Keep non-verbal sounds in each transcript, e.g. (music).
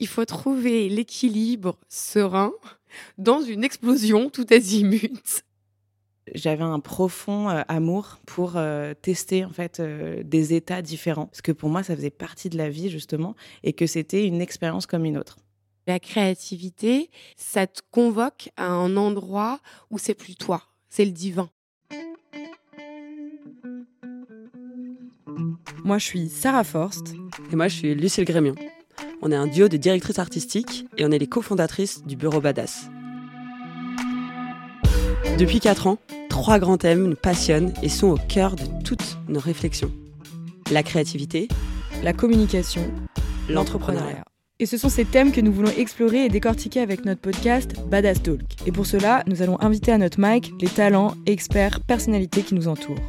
il faut trouver l'équilibre serein dans une explosion tout azimut. J'avais un profond euh, amour pour euh, tester en fait euh, des états différents parce que pour moi ça faisait partie de la vie justement et que c'était une expérience comme une autre. La créativité, ça te convoque à un endroit où c'est plus toi, c'est le divin. Moi, je suis Sarah Forst. Et moi, je suis Lucille Grémion. On est un duo de directrices artistiques et on est les cofondatrices du Bureau Badass. Depuis 4 ans, trois grands thèmes nous passionnent et sont au cœur de toutes nos réflexions. La créativité, la communication, l'entrepreneuriat. Et ce sont ces thèmes que nous voulons explorer et décortiquer avec notre podcast Badass Talk. Et pour cela, nous allons inviter à notre mic les talents, experts, personnalités qui nous entourent.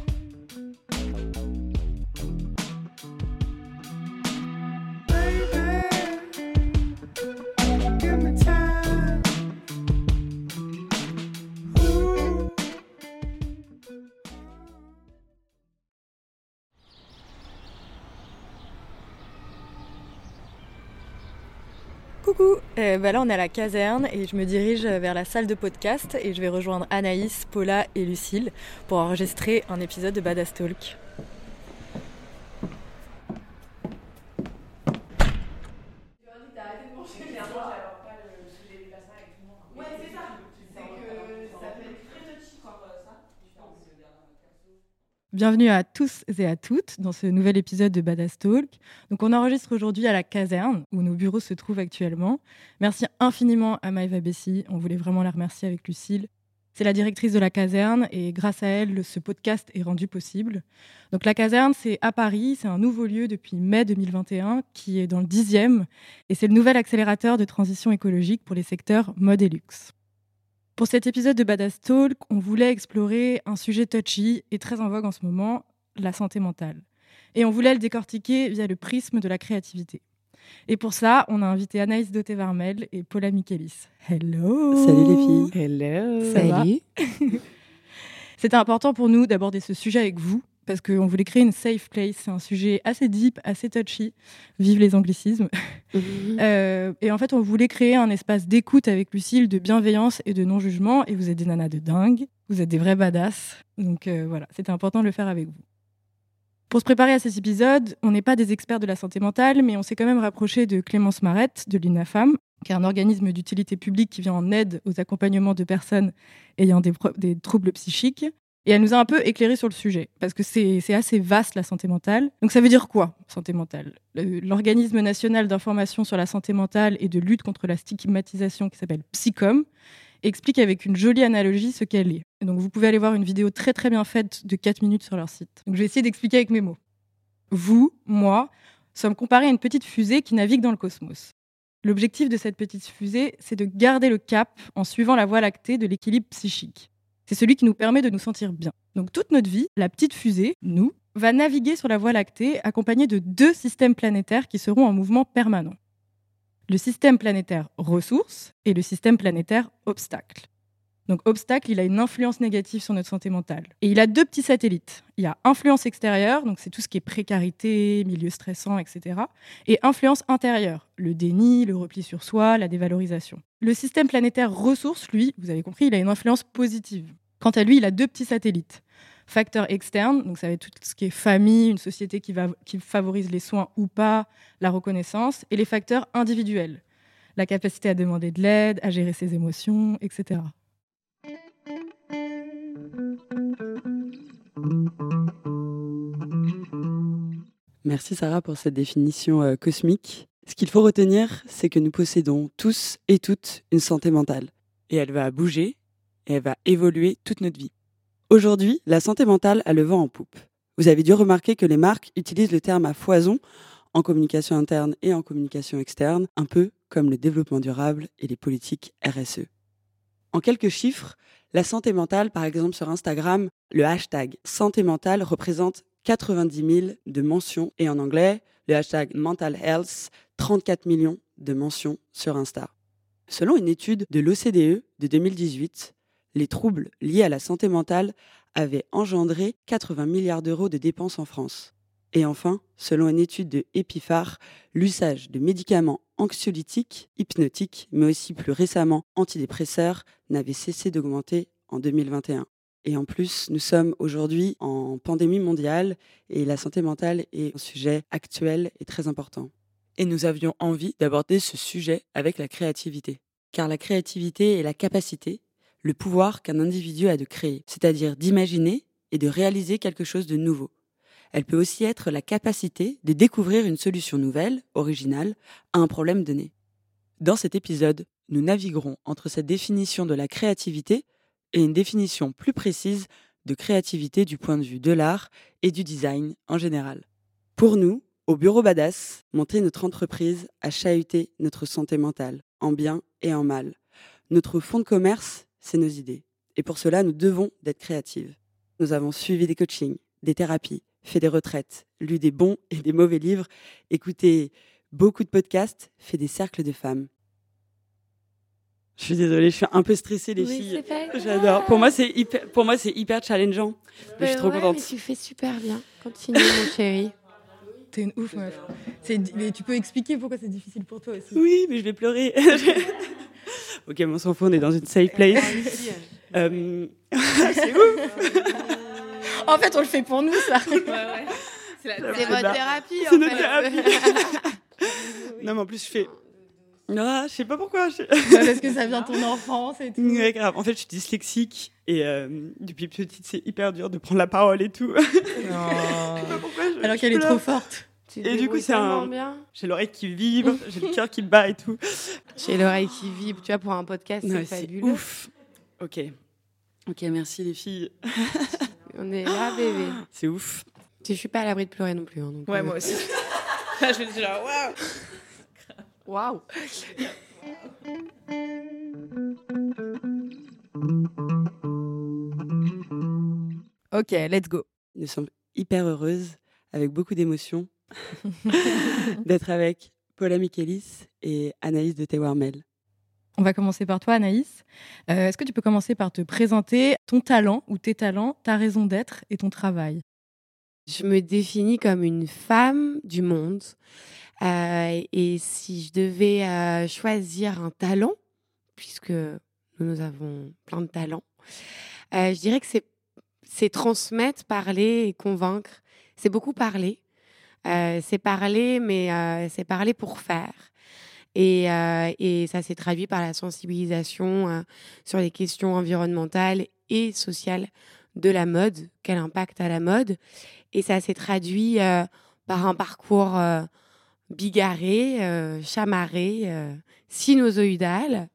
Euh, bah là on est à la caserne et je me dirige vers la salle de podcast et je vais rejoindre Anaïs, Paula et Lucille pour enregistrer un épisode de Badass Talk. Bienvenue à tous et à toutes dans ce nouvel épisode de Badass Talk. On enregistre aujourd'hui à la caserne où nos bureaux se trouvent actuellement. Merci infiniment à Maëva Bessy, on voulait vraiment la remercier avec Lucille. C'est la directrice de la caserne et grâce à elle, ce podcast est rendu possible. Donc la caserne, c'est à Paris, c'est un nouveau lieu depuis mai 2021 qui est dans le 10e et c'est le nouvel accélérateur de transition écologique pour les secteurs mode et luxe. Pour cet épisode de Badass Talk, on voulait explorer un sujet touchy et très en vogue en ce moment, la santé mentale. Et on voulait le décortiquer via le prisme de la créativité. Et pour ça, on a invité Anaïs Doté-Varmel et Paula Michelis. Hello Salut les filles Hello Salut (laughs) (laughs) C'était important pour nous d'aborder ce sujet avec vous, parce qu'on voulait créer une safe place. C'est un sujet assez deep, assez touchy. Vive les anglicismes. (laughs) Mhm. Euh, et en fait, on voulait créer un espace d'écoute avec Lucille, de bienveillance et de non-jugement. Et vous êtes des nanas de dingue. Vous êtes des vrais badass. Donc euh, voilà, c'était important de le faire avec vous. Pour se préparer à cet épisode, on n'est pas des experts de la santé mentale, mais on s'est quand même rapproché de Clémence Marette, de l'UNAFAM, qui est un organisme d'utilité publique qui vient en aide aux accompagnements de personnes ayant des troubles psychiques. Et elle nous a un peu éclairé sur le sujet, parce que c'est assez vaste la santé mentale. Donc ça veut dire quoi, santé mentale? Le- L'organisme national d'information sur la santé mentale et de lutte contre la stigmatisation qui s'appelle Psycom explique avec une jolie analogie ce qu'elle est. Donc vous pouvez aller voir une vidéo très très bien faite de 4 minutes sur leur site. Donc je vais essayer d'expliquer avec mes mots. Vous, moi, sommes comparés à une petite fusée qui navigue dans le cosmos. L'objectif de cette petite fusée, c'est de garder le cap en suivant la voie lactée de l'équilibre psychique. C'est celui qui nous permet de nous sentir bien. Donc toute notre vie, la petite fusée, nous, va naviguer sur la voie lactée accompagnée de deux systèmes planétaires qui seront en mouvement permanent. Le système planétaire ressources et le système planétaire obstacle. Donc obstacle, il a une influence négative sur notre santé mentale. Et il a deux petits satellites. Il y a influence extérieure, donc c'est tout ce qui est précarité, milieu stressant, etc. Et influence intérieure, le déni, le repli sur soi, la dévalorisation. Le système planétaire ressources, lui, vous avez compris, il a une influence positive. Quant à lui, il a deux petits satellites. Facteur externe, donc ça va être tout ce qui est famille, une société qui, va, qui favorise les soins ou pas, la reconnaissance, et les facteurs individuels, la capacité à demander de l'aide, à gérer ses émotions, etc. Merci Sarah pour cette définition euh, cosmique. Ce qu'il faut retenir, c'est que nous possédons tous et toutes une santé mentale. Et elle va bouger et elle va évoluer toute notre vie. Aujourd'hui, la santé mentale a le vent en poupe. Vous avez dû remarquer que les marques utilisent le terme à foison en communication interne et en communication externe, un peu comme le développement durable et les politiques RSE. En quelques chiffres, la santé mentale, par exemple sur Instagram, le hashtag santé mentale représente 90 000 de mentions et en anglais, le hashtag mental health, 34 millions de mentions sur Insta. Selon une étude de l'OCDE de 2018, les troubles liés à la santé mentale avaient engendré 80 milliards d'euros de dépenses en France. Et enfin, selon une étude de Epiphar, l'usage de médicaments anxiolytiques, hypnotiques, mais aussi plus récemment antidépresseurs, n'avait cessé d'augmenter en 2021. Et en plus, nous sommes aujourd'hui en pandémie mondiale et la santé mentale est un sujet actuel et très important. Et nous avions envie d'aborder ce sujet avec la créativité. Car la créativité est la capacité, le pouvoir qu'un individu a de créer, c'est-à-dire d'imaginer et de réaliser quelque chose de nouveau. Elle peut aussi être la capacité de découvrir une solution nouvelle, originale, à un problème donné. Dans cet épisode, nous naviguerons entre cette définition de la créativité et une définition plus précise de créativité du point de vue de l'art et du design en général. Pour nous, au Bureau Badass, monter notre entreprise a chahuté notre santé mentale, en bien et en mal. Notre fonds de commerce, c'est nos idées. Et pour cela, nous devons d'être créatives. Nous avons suivi des coachings, des thérapies, fait des retraites, lu des bons et des mauvais livres, écouté beaucoup de podcasts, fait des cercles de femmes. Je suis désolée, je suis un peu stressée les filles. J'adore. Pour moi c'est hyper pour moi c'est hyper challengeant. je suis trop contente. tu fais super bien. Continue mon chéri. T'es une ouf meuf. Mais tu peux expliquer pourquoi c'est difficile pour toi aussi. Oui, mais je vais pleurer. (laughs) ok, mon s'en fout, on est dans une safe place. euh... c'est (laughs) ouf. en fait, on le fait pour nous, ça. Ouais, ouais. C'est votre thérapie. C'est notre thérapie. (laughs) non, mais en plus, je fais. Non, je sais pas pourquoi. Je... Parce que ça vient de ton enfance et tout. Ouais, grave. En fait, je suis dyslexique et euh, depuis petite, c'est hyper dur de prendre la parole et tout. Non. (laughs) Alors qu'elle est trop forte. Et du coup, c'est un. J'ai l'oreille qui vibre, (laughs) j'ai le cœur qui bat et tout. J'ai l'oreille qui vibre. Tu vois, pour un podcast, c'est fabuleux. Ouf. Ok. Ok, merci les filles. (laughs) On est là, bébé. (gasps) C'est ouf. Je suis pas à l'abri de pleurer non plus. Hein, ouais, euh. moi aussi. (laughs) je vais dire waouh. Waouh. Ok, let's go. Nous sommes hyper heureuses, avec beaucoup d'émotions, (laughs) d'être avec Paula Michelis et Anaïs de Tewarmel. On va commencer par toi, Anaïs. Euh, est-ce que tu peux commencer par te présenter ton talent ou tes talents, ta raison d'être et ton travail? Je me définis comme une femme du monde. Euh, et si je devais euh, choisir un talent, puisque nous, nous avons plein de talents, je dirais que c'est transmettre, parler et convaincre. C'est beaucoup parler. C'est parler, mais c'est parler pour faire. Euh, et, ça s'est traduit par la sensibilisation euh, sur les questions environnementales et sociales de la mode, quel impact a la mode. Et ça s'est traduit euh, par un parcours bigarré, chamarré, sinusoïdal.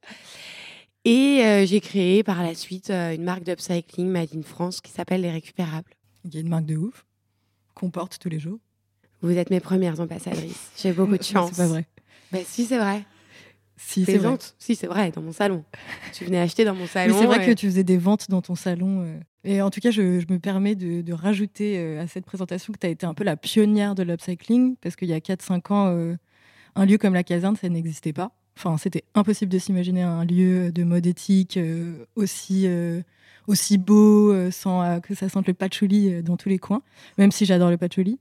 Et j'ai créé par la suite une marque d'upcycling Made in France qui s'appelle Les Récupérables. Il y a une marque de ouf qu'on porte tous les jours. Vous êtes mes premières ambassadrices. J'ai beaucoup de (laughs) chance. C'est pas vrai. Ben si, c'est vrai. Si, c'est vrai. Si, c'est vrai, dans mon salon. Tu venais acheter dans mon salon. c'est vrai que tu faisais des ventes dans ton salon. Euh. Et en tout cas, je, me permets de, rajouter euh, à cette présentation que tu as été un peu la pionnière de l'upcycling, parce qu'il y a 4-5 ans, euh, un lieu comme la caserne, ça n'existait pas. Enfin, c'était impossible de s'imaginer un lieu de mode éthique aussi, aussi beau, sans que ça sente le patchouli dans tous les coins, même si j'adore le patchouli.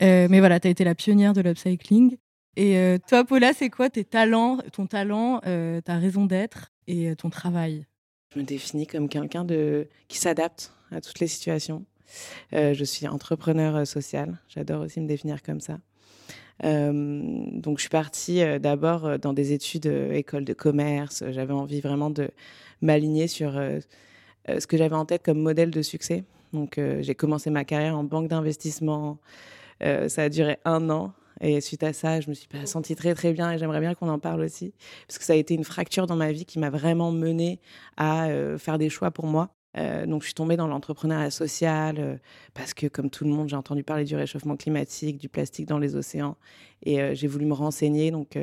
mais voilà, tu as été la pionnière de l'upcycling. Et euh, toi, Paula, c'est quoi tes talents, ton talent, euh, ta raison d'être et euh, ton travail? Je me définis comme quelqu'un de qui s'adapte à toutes les situations. je suis entrepreneur social. J'adore aussi me définir comme ça. donc, je suis partie d'abord dans des études école de commerce. J'avais envie vraiment de m'aligner sur ce que j'avais en tête comme modèle de succès. Donc, j'ai commencé ma carrière en banque d'investissement. ça a duré un an. Et suite à ça, je me suis sentie très très bien et j'aimerais bien qu'on en parle aussi parce que ça a été une fracture dans ma vie qui m'a vraiment menée à euh, faire des choix pour moi. Euh, donc, je suis tombée dans l'entrepreneuriat social euh, parce que, comme tout le monde, j'ai entendu parler du réchauffement climatique, du plastique dans les océans et j'ai voulu me renseigner. Donc,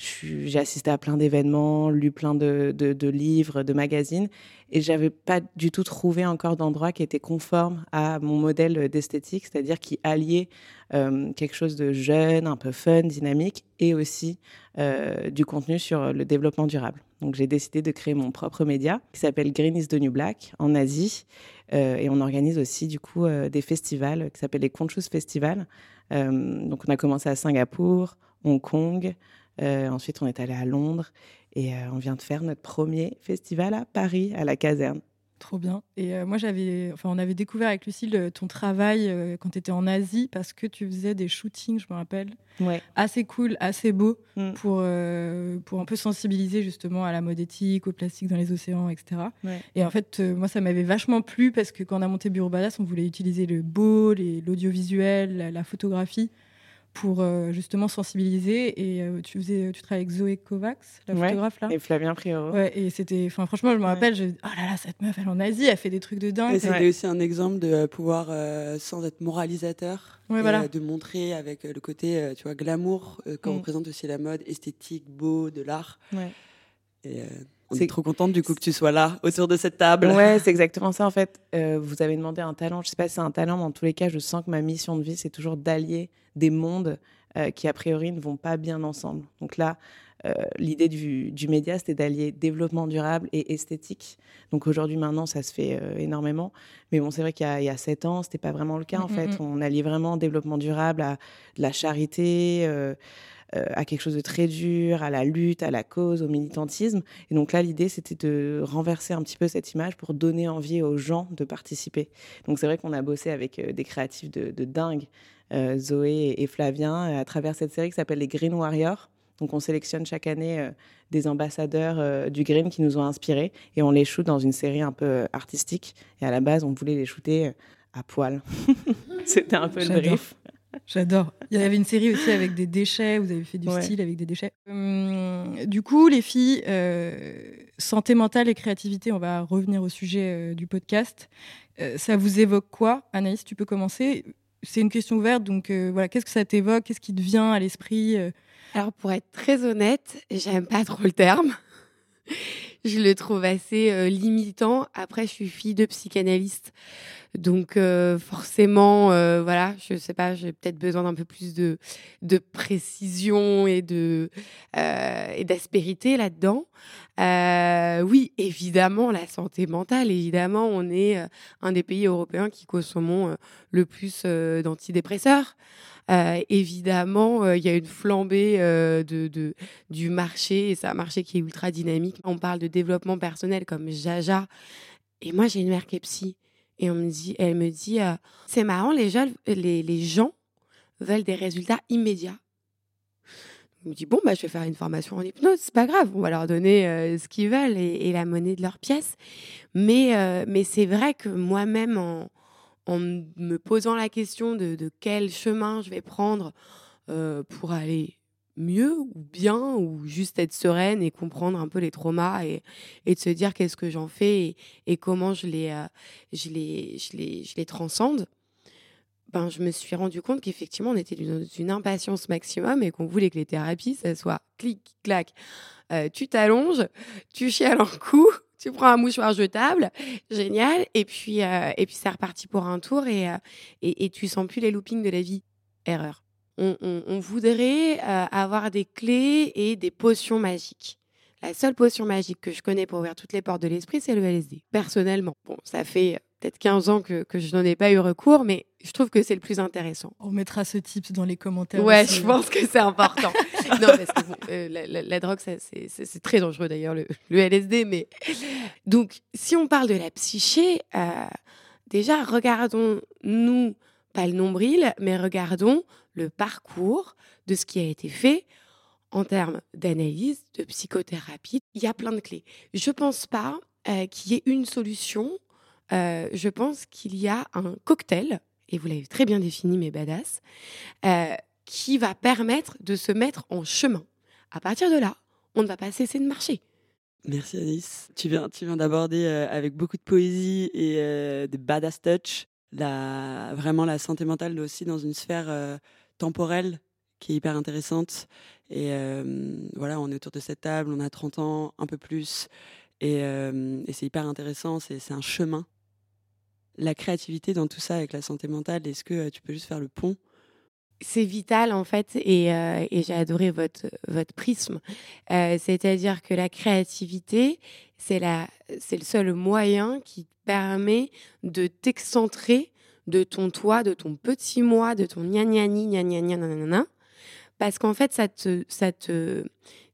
j'ai assisté à plein d'événements, lu plein de, livres, de magazines, et j'avais pas du tout trouvé encore d'endroit qui était conforme à mon modèle d'esthétique, c'est-à-dire qui alliait euh, quelque chose de jeune, un peu fun, dynamique, et aussi euh, du contenu sur le développement durable. Donc j'ai décidé de créer mon propre média qui s'appelle Green is the New Black en Asie, euh, et on organise aussi du coup des festivals qui s'appellent les Conchus Festival. donc on a commencé à Singapour, Hong Kong. Euh, ensuite, on est allé à Londres et euh, on vient de faire notre premier festival à Paris, à la caserne. Trop bien. Et euh, moi, j'avais, enfin, on avait découvert avec Lucille ton travail quand tu étais en Asie parce que tu faisais des shootings, je me rappelle, ouais. assez cool, assez beaux mm. pour, pour un peu sensibiliser justement à la mode éthique, au plastique dans les océans, etc. Et en fait, moi, ça m'avait vachement plu parce que quand on a monté Bureau Badass, on voulait utiliser le beau, l'audiovisuel, la, photographie pour euh, justement sensibiliser. Et euh, tu faisais, tu travailles avec Zoé Kovacs, la photographe là. Et Flavien Prioro. Ouais, et c'était, enfin franchement, je me rappelle, je, oh là là, cette meuf, elle est en Asie, elle fait des trucs de dingue. Et c'était aussi un exemple de euh, pouvoir, sans être moralisateur, voilà. de montrer avec le côté, tu vois, glamour, quand on mm. présente aussi la mode, esthétique, beau, de l'art. Ouais. Et on est trop contente du coup que tu sois là autour de cette table. Ouais, (laughs) c'est exactement ça en fait. vous avez demandé un talent. Je sais pas si c'est un talent, mais en tous les cas, je sens que ma mission de vie, c'est toujours d'allier des mondes euh, qui, a priori, ne vont pas bien ensemble. Donc là, euh, l'idée du, du, média, c'était d'allier développement durable et esthétique. Donc aujourd'hui, maintenant, ça se fait euh, énormément. Mais bon, c'est vrai qu'il y, a sept ans, c'était pas vraiment le cas, en mm, mm, fait. Mm. On alliait vraiment développement durable à de la charité, à quelque chose de très dur, à la lutte, à la cause, au militantisme. Et donc là, l'idée, c'était de renverser un petit peu cette image pour donner envie aux gens de participer. Donc c'est vrai qu'on a bossé avec des créatifs de, de dingue. Euh, Zoé et Flavien à travers cette série qui s'appelle les Green Warriors. Donc on sélectionne chaque année euh, des ambassadeurs euh, du green qui nous ont inspirés et on les shoot dans une série un peu artistique. Et à la base, on voulait les shooter à poil. (laughs) C'était un peu le brief. J'adore. Il y avait une série aussi avec des déchets. Vous avez fait du style avec des déchets. Hum, du coup, les filles, santé mentale et créativité, on va revenir au sujet du podcast. ça vous évoque quoi Anaïs, tu peux commencer c'est une question ouverte, donc euh, voilà, qu'est-ce que ça t'évoque? Qu'est-ce qui te vient à l'esprit euh? Alors, pour être très honnête, j'aime pas trop le terme. (laughs) je le trouve assez euh, limitant. Après, je suis fille de psychanalyste, donc forcément, voilà, je sais pas, j'ai peut-être besoin d'un peu plus de, de précision et de et d'aspérité là-dedans. oui, évidemment, la santé mentale. Évidemment, on est un des pays européens qui consommons le plus d'antidépresseurs. Euh, évidemment, euh, il y a une flambée euh, de, du marché, et c'est un marché qui est ultra dynamique. On parle de développement personnel comme Jaja. Et moi, j'ai une mère qui est psy. Et on me dit, elle me dit, c'est marrant, les gens, veulent des résultats immédiats. Je me dis, bon, bah, je vais faire une formation en hypnose, c'est pas grave, on va leur donner ce qu'ils veulent et, la monnaie de leur pièce. Mais, mais c'est vrai que moi-même, en, me posant la question de, quel chemin je vais prendre euh, pour aller mieux ou bien ou juste être sereine et comprendre un peu les traumas et, et de se dire qu'est-ce que j'en fais et, comment je les, euh, je, les, je, les, je les transcende. Ben, je me suis rendu compte qu'effectivement, on était dans une impatience maximum et qu'on voulait que les thérapies, ça soit clic, clac. Euh, tu t'allonges, tu chiales un coup, tu prends un mouchoir jetable, génial, et puis, euh, et puis c'est reparti pour un tour et, euh, et, et, tu sens plus les loopings de la vie. Erreur. On, on, voudrait euh, avoir des clés et des potions magiques. La seule potion magique que je connais pour ouvrir toutes les portes de l'esprit, c'est le LSD. Personnellement, bon, ça fait peut-être 15 ans que, que je n'en ai pas eu recours, mais je trouve que c'est le plus intéressant. On mettra ce tips dans les commentaires. Ouais, je pense que c'est important. (laughs) non, parce que euh, la, drogue, c'est très dangereux d'ailleurs, le, LSD. Mais donc, si on parle de la psyché, euh, déjà, regardons-nous, pas le nombril, mais regardons le parcours de ce qui a été fait en termes d'analyse, de psychothérapie. Il y a plein de clés. Je pense pas euh, qu'il y ait une solution euh, je pense qu'il y a un cocktail, et vous l'avez très bien défini, mes badass, euh, qui va permettre de se mettre en chemin. À partir de là, on ne va pas cesser de marcher. Merci Alice. Tu viens, tu viens d'aborder avec beaucoup de poésie et de badass touch la, vraiment la santé mentale aussi dans une sphère temporelle qui est hyper intéressante. Et voilà, on est autour de cette table, on a 30 ans, un peu plus. Et, et c'est hyper intéressant, c'est un chemin. La créativité dans tout ça avec la santé mentale, est-ce que tu peux juste faire le pont? C'est vital en fait et, et j'ai adoré votre, votre prisme. C'est-à-dire que la créativité, c'est le seul moyen qui permet de t'excentrer de ton toi, de ton petit moi, de ton gna gna gna gna gna parce qu'en fait, ça te, ça, te,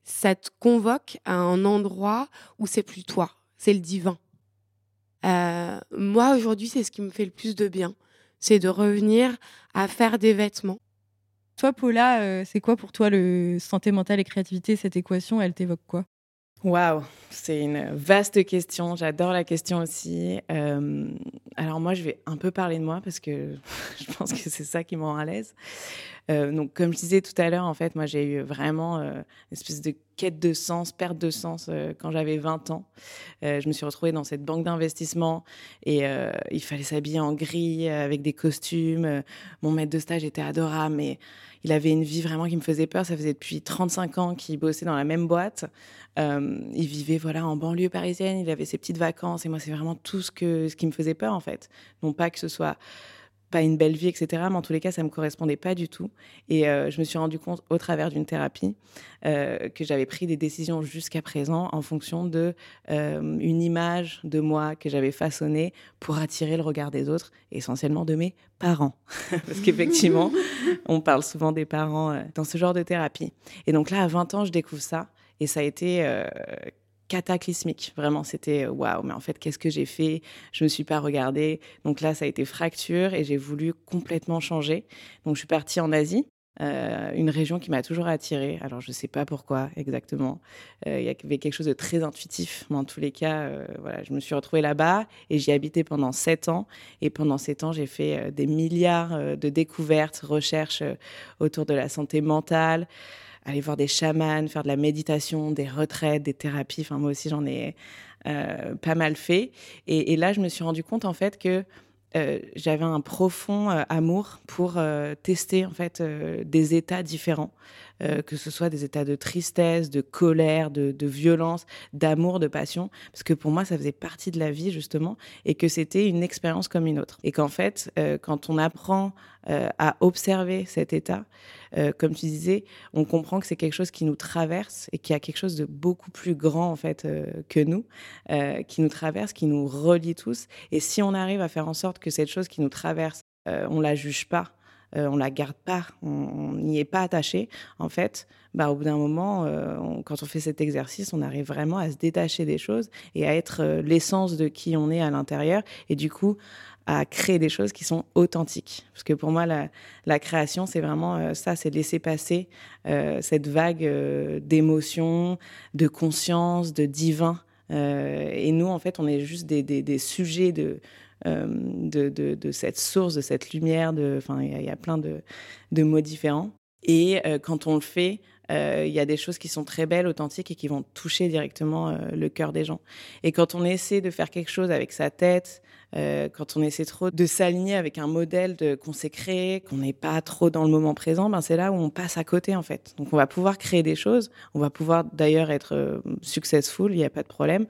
ça te convoque à un endroit où c'est plus toi, c'est le divin. Euh, moi, aujourd'hui, c'est ce qui me fait le plus de bien, c'est de revenir à faire des vêtements. Toi, Paula, euh, c'est quoi pour toi le santé mentale et créativité Cette équation, elle t'évoque quoi? Waouh, c'est une vaste question. J'adore la question aussi. Euh, alors moi, je vais un peu parler de moi parce que (laughs) je pense que c'est ça qui me rend à l'aise. Euh, donc, comme je disais tout à l'heure, en fait, moi, j'ai eu vraiment euh, une espèce de quête de sens, perte de sens quand j'avais 20 ans. je me suis retrouvée dans cette banque d'investissement et il fallait s'habiller en gris avec des costumes. Mon maître de stage était adorable, mais il avait une vie vraiment qui me faisait peur. Ça faisait depuis 35 ans qu'il bossait dans la même boîte. il vivait voilà en banlieue parisienne. Il avait ses petites vacances et moi, c'est vraiment tout ce que ce qui me faisait peur en fait. Non pas que ce soit pas une belle vie, etc. Mais en tous les cas, ça me correspondait pas du tout. Et euh, je me suis rendu compte au travers d'une thérapie euh, que j'avais pris des décisions jusqu'à présent en fonction de euh, une image de moi que j'avais façonnée pour attirer le regard des autres, essentiellement de mes parents, (laughs) parce qu'effectivement, (laughs) on parle souvent des parents dans ce genre de thérapie. Et donc là, à 20 ans, je découvre ça. Et ça a été cataclysmique. Vraiment, c'était euh, waouh, mais en fait, qu'est-ce que j'ai fait? Je me suis pas regardée. Donc là, ça a été fracture et j'ai voulu complètement changer. Donc je suis partie en Asie. Euh, une région qui m'a toujours attirée. Alors, je ne sais pas pourquoi exactement. Euh, il y avait quelque chose de très intuitif. Mais en tous les cas, voilà, je me suis retrouvée là-bas et j'y habité pendant sept ans. Et pendant sept ans, j'ai fait des milliards de découvertes, recherches autour de la santé mentale, aller voir des chamans, faire de la méditation, des retraites, des thérapies. Enfin, moi aussi, j'en ai euh, pas mal fait. Et, là, je me suis rendu compte, en fait, que euh, j'avais un profond euh, amour pour tester, en fait, des états différents. Que ce soit des états de tristesse, de colère, de, violence, d'amour, de passion, parce que pour moi, ça faisait partie de la vie, justement, et que c'était une expérience comme une autre. Et qu'en fait, quand on apprend à observer cet état, euh, comme tu disais, on comprend que c'est quelque chose qui nous traverse et qui a quelque chose de beaucoup plus grand en fait euh, que nous, euh, qui nous traverse, qui nous relie tous. Et si on arrive à faire en sorte que cette chose qui nous traverse, on la juge pas, on la garde pas, on n'y est pas attaché, en fait, bah, au bout d'un moment, quand on fait cet exercice, on arrive vraiment à se détacher des choses et à être l'essence de qui on est à l'intérieur. Et du coup, à créer des choses qui sont authentiques. Parce que pour moi, la, création, c'est vraiment euh, ça, c'est laisser passer euh, cette vague euh, d'émotions, de conscience, de divin. et nous, en fait, on est juste des, sujets de, de, de, cette source, de cette lumière. Enfin, il y, a plein de, mots différents. Et quand on le fait, il y a des choses qui sont très belles, authentiques et qui vont toucher directement le cœur des gens. Et quand on essaie de faire quelque chose avec sa tête, euh, quand on essaie trop de s'aligner avec un modèle qu'on s'est créé, qu'on n'est pas trop dans le moment présent, ben c'est là où on passe à côté en fait. Donc on va pouvoir créer des choses, on va pouvoir d'ailleurs être euh, successful, il n'y a pas de problème.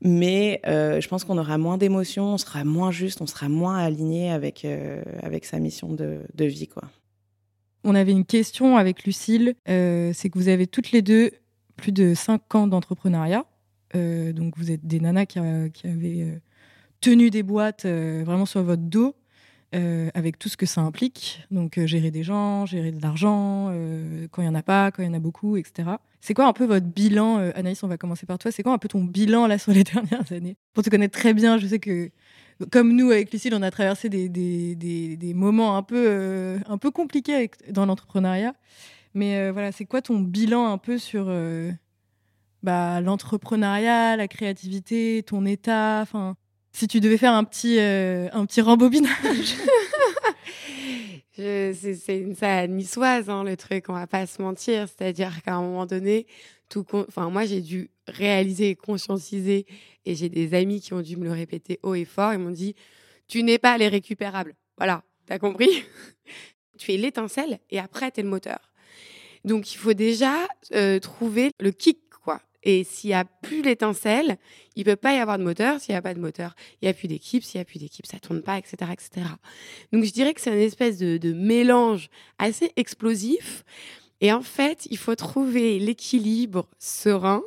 Mais euh, je pense qu'on aura moins d'émotions, on sera moins juste, on sera moins aligné avec, avec sa mission de, de, vie. Quoi. On avait une question avec Lucille, c'est que vous avez toutes les deux plus de 5 ans d'entrepreneuriat. donc vous êtes des nanas qui, qui avaient tenue des boîtes euh, vraiment sur votre dos. Euh, avec tout ce que ça implique. Donc, euh, gérer des gens, gérer de l'argent, quand il n'y en a pas, quand il y en a beaucoup, etc. C'est quoi un peu votre bilan Anaïs, on va commencer par toi. C'est quoi un peu ton bilan là sur les (laughs) dernières années? Pour te connaître très bien, je sais que, comme nous, avec Lucille, on a traversé des, des, des, moments un peu, un peu compliqués dans l'entrepreneuriat. Mais voilà, c'est quoi ton bilan un peu sur bah, l'entrepreneuriat, la créativité, ton état? Si tu devais faire un petit, euh, un petit rembobinage (laughs) C'est une ça niçoise, hein, le truc, on va pas se mentir. C'est-à-dire qu'à un moment donné, tout enfin, moi, j'ai dû réaliser conscientiser, et j'ai des amis qui ont dû me le répéter haut et fort. Ils m'ont dit Tu n'es pas les récupérables. Voilà, t'as compris? (laughs) Tu es l'étincelle et après, tu es le moteur. Donc, il faut déjà euh, trouver le kick. Et s'il n'y a plus l'étincelle, il peut pas y avoir de moteur. S'il n'y a pas de moteur, il n'y a plus d'équipe. S'il n'y a plus d'équipe, ça tourne pas, etc., etc. Donc, je dirais que c'est une espèce de, mélange assez explosif. Et en fait, il faut trouver l'équilibre serein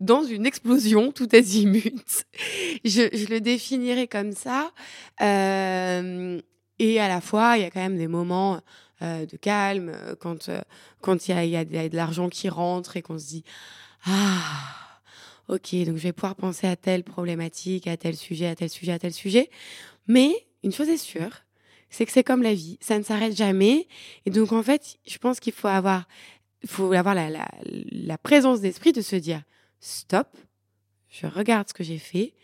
dans une explosion tout azimut. Je, le définirais comme ça. Euh, et à la fois, il y a quand même des moments euh, de calme quand euh, quand il y a, y a de l'argent qui rentre et qu'on se dit ah ok donc je vais pouvoir penser à telle problématique, à tel sujet, à tel sujet, à tel sujet. Mais une chose est sûre, c'est que c'est comme la vie, ça ne s'arrête jamais. Et donc en fait, je pense qu'il faut avoir, faut avoir la, la, la présence d'esprit de se dire stop, je regarde ce que j'ai fait,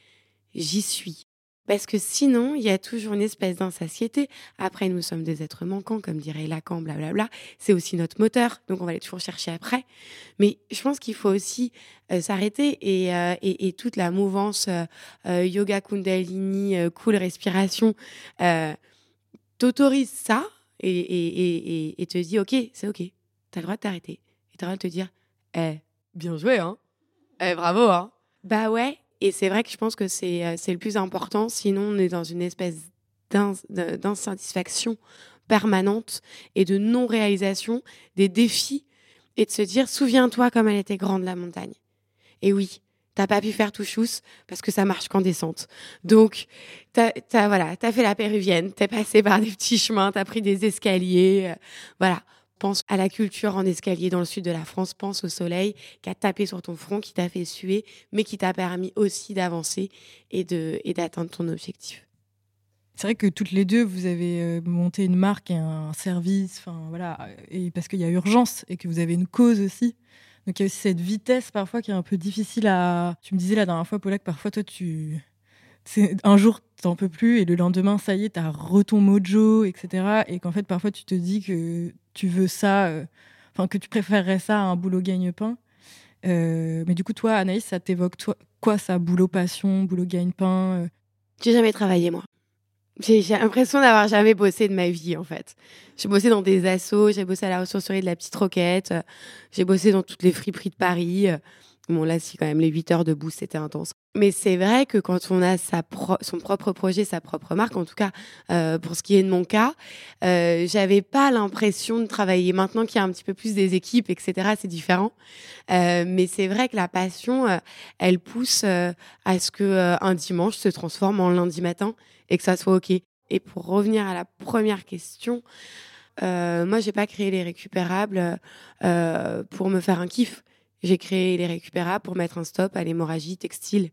j'y suis. Parce que sinon, il y a toujours une espèce d'insatiété. Après, nous sommes des êtres manquants, comme dirait Lacan, blablabla. C'est aussi notre moteur, donc on va aller toujours chercher après. Mais je pense qu'il faut aussi euh, s'arrêter et, euh, et, toute la mouvance euh, yoga kundalini, cool respiration, t'autorise ça et, te dit ok, c'est ok, t'as le droit de t'arrêter. Et t'as le droit de te dire, eh, bien joué, hein eh, bravo, hein Bah ouais, et c'est vrai que je pense que c'est euh, le plus important, sinon on est dans une espèce d'insatisfaction permanente et de non-réalisation des défis et de se dire, souviens-toi comme elle était grande la montagne. Et oui, t'as pas pu faire tout chousse parce que ça marche qu'en descente. Donc, t'as as, voilà, as fait la péruvienne, t'es passé par des petits chemins, t'as pris des escaliers, euh, voilà. Pense à la culture en escalier dans le sud de la France, pense au soleil qui a tapé sur ton front, qui t'a fait suer, mais qui t'a permis aussi d'avancer et de et d'atteindre ton objectif. C'est vrai que toutes les deux, vous avez euh, monté une marque et un service, voilà, et parce qu'il y a urgence et que vous avez une cause aussi. Donc il y a aussi cette vitesse parfois qui est un peu difficile à. Tu me disais la dernière fois, Paula, que parfois toi tu un jour t'en peux plus et le lendemain ça y est t'as reton mojo etc et qu'en fait parfois tu te dis que tu veux ça euh, enfin que tu préférerais ça à un boulot gagne-pain euh, mais du coup toi Anaïs ça t'évoque toi quoi ça boulot passion boulot gagne-pain euh? j'ai jamais travaillé moi j'ai l'impression d'avoir jamais bossé de ma vie en fait. J'ai bossé dans des assos, j'ai bossé à la ressourcerie de la Petite Roquette, j'ai bossé dans toutes les friperies de Paris. Bon, là, si quand même les 8 heures debout, c'était intense. Mais c'est vrai que quand on a son propre projet, sa propre marque, en tout cas euh, pour ce qui est de mon cas, euh, j'avais pas l'impression de travailler. Maintenant qu'il y a un petit peu plus des équipes, etc., c'est différent. Euh, mais c'est vrai que la passion, euh, elle pousse à ce que un dimanche se transforme en lundi matin et que ça soit ok. Et pour revenir à la première question, moi, j'ai pas créé les récupérables pour me faire un kiff. J'ai créé les récupérables pour mettre un stop à l'hémorragie textile,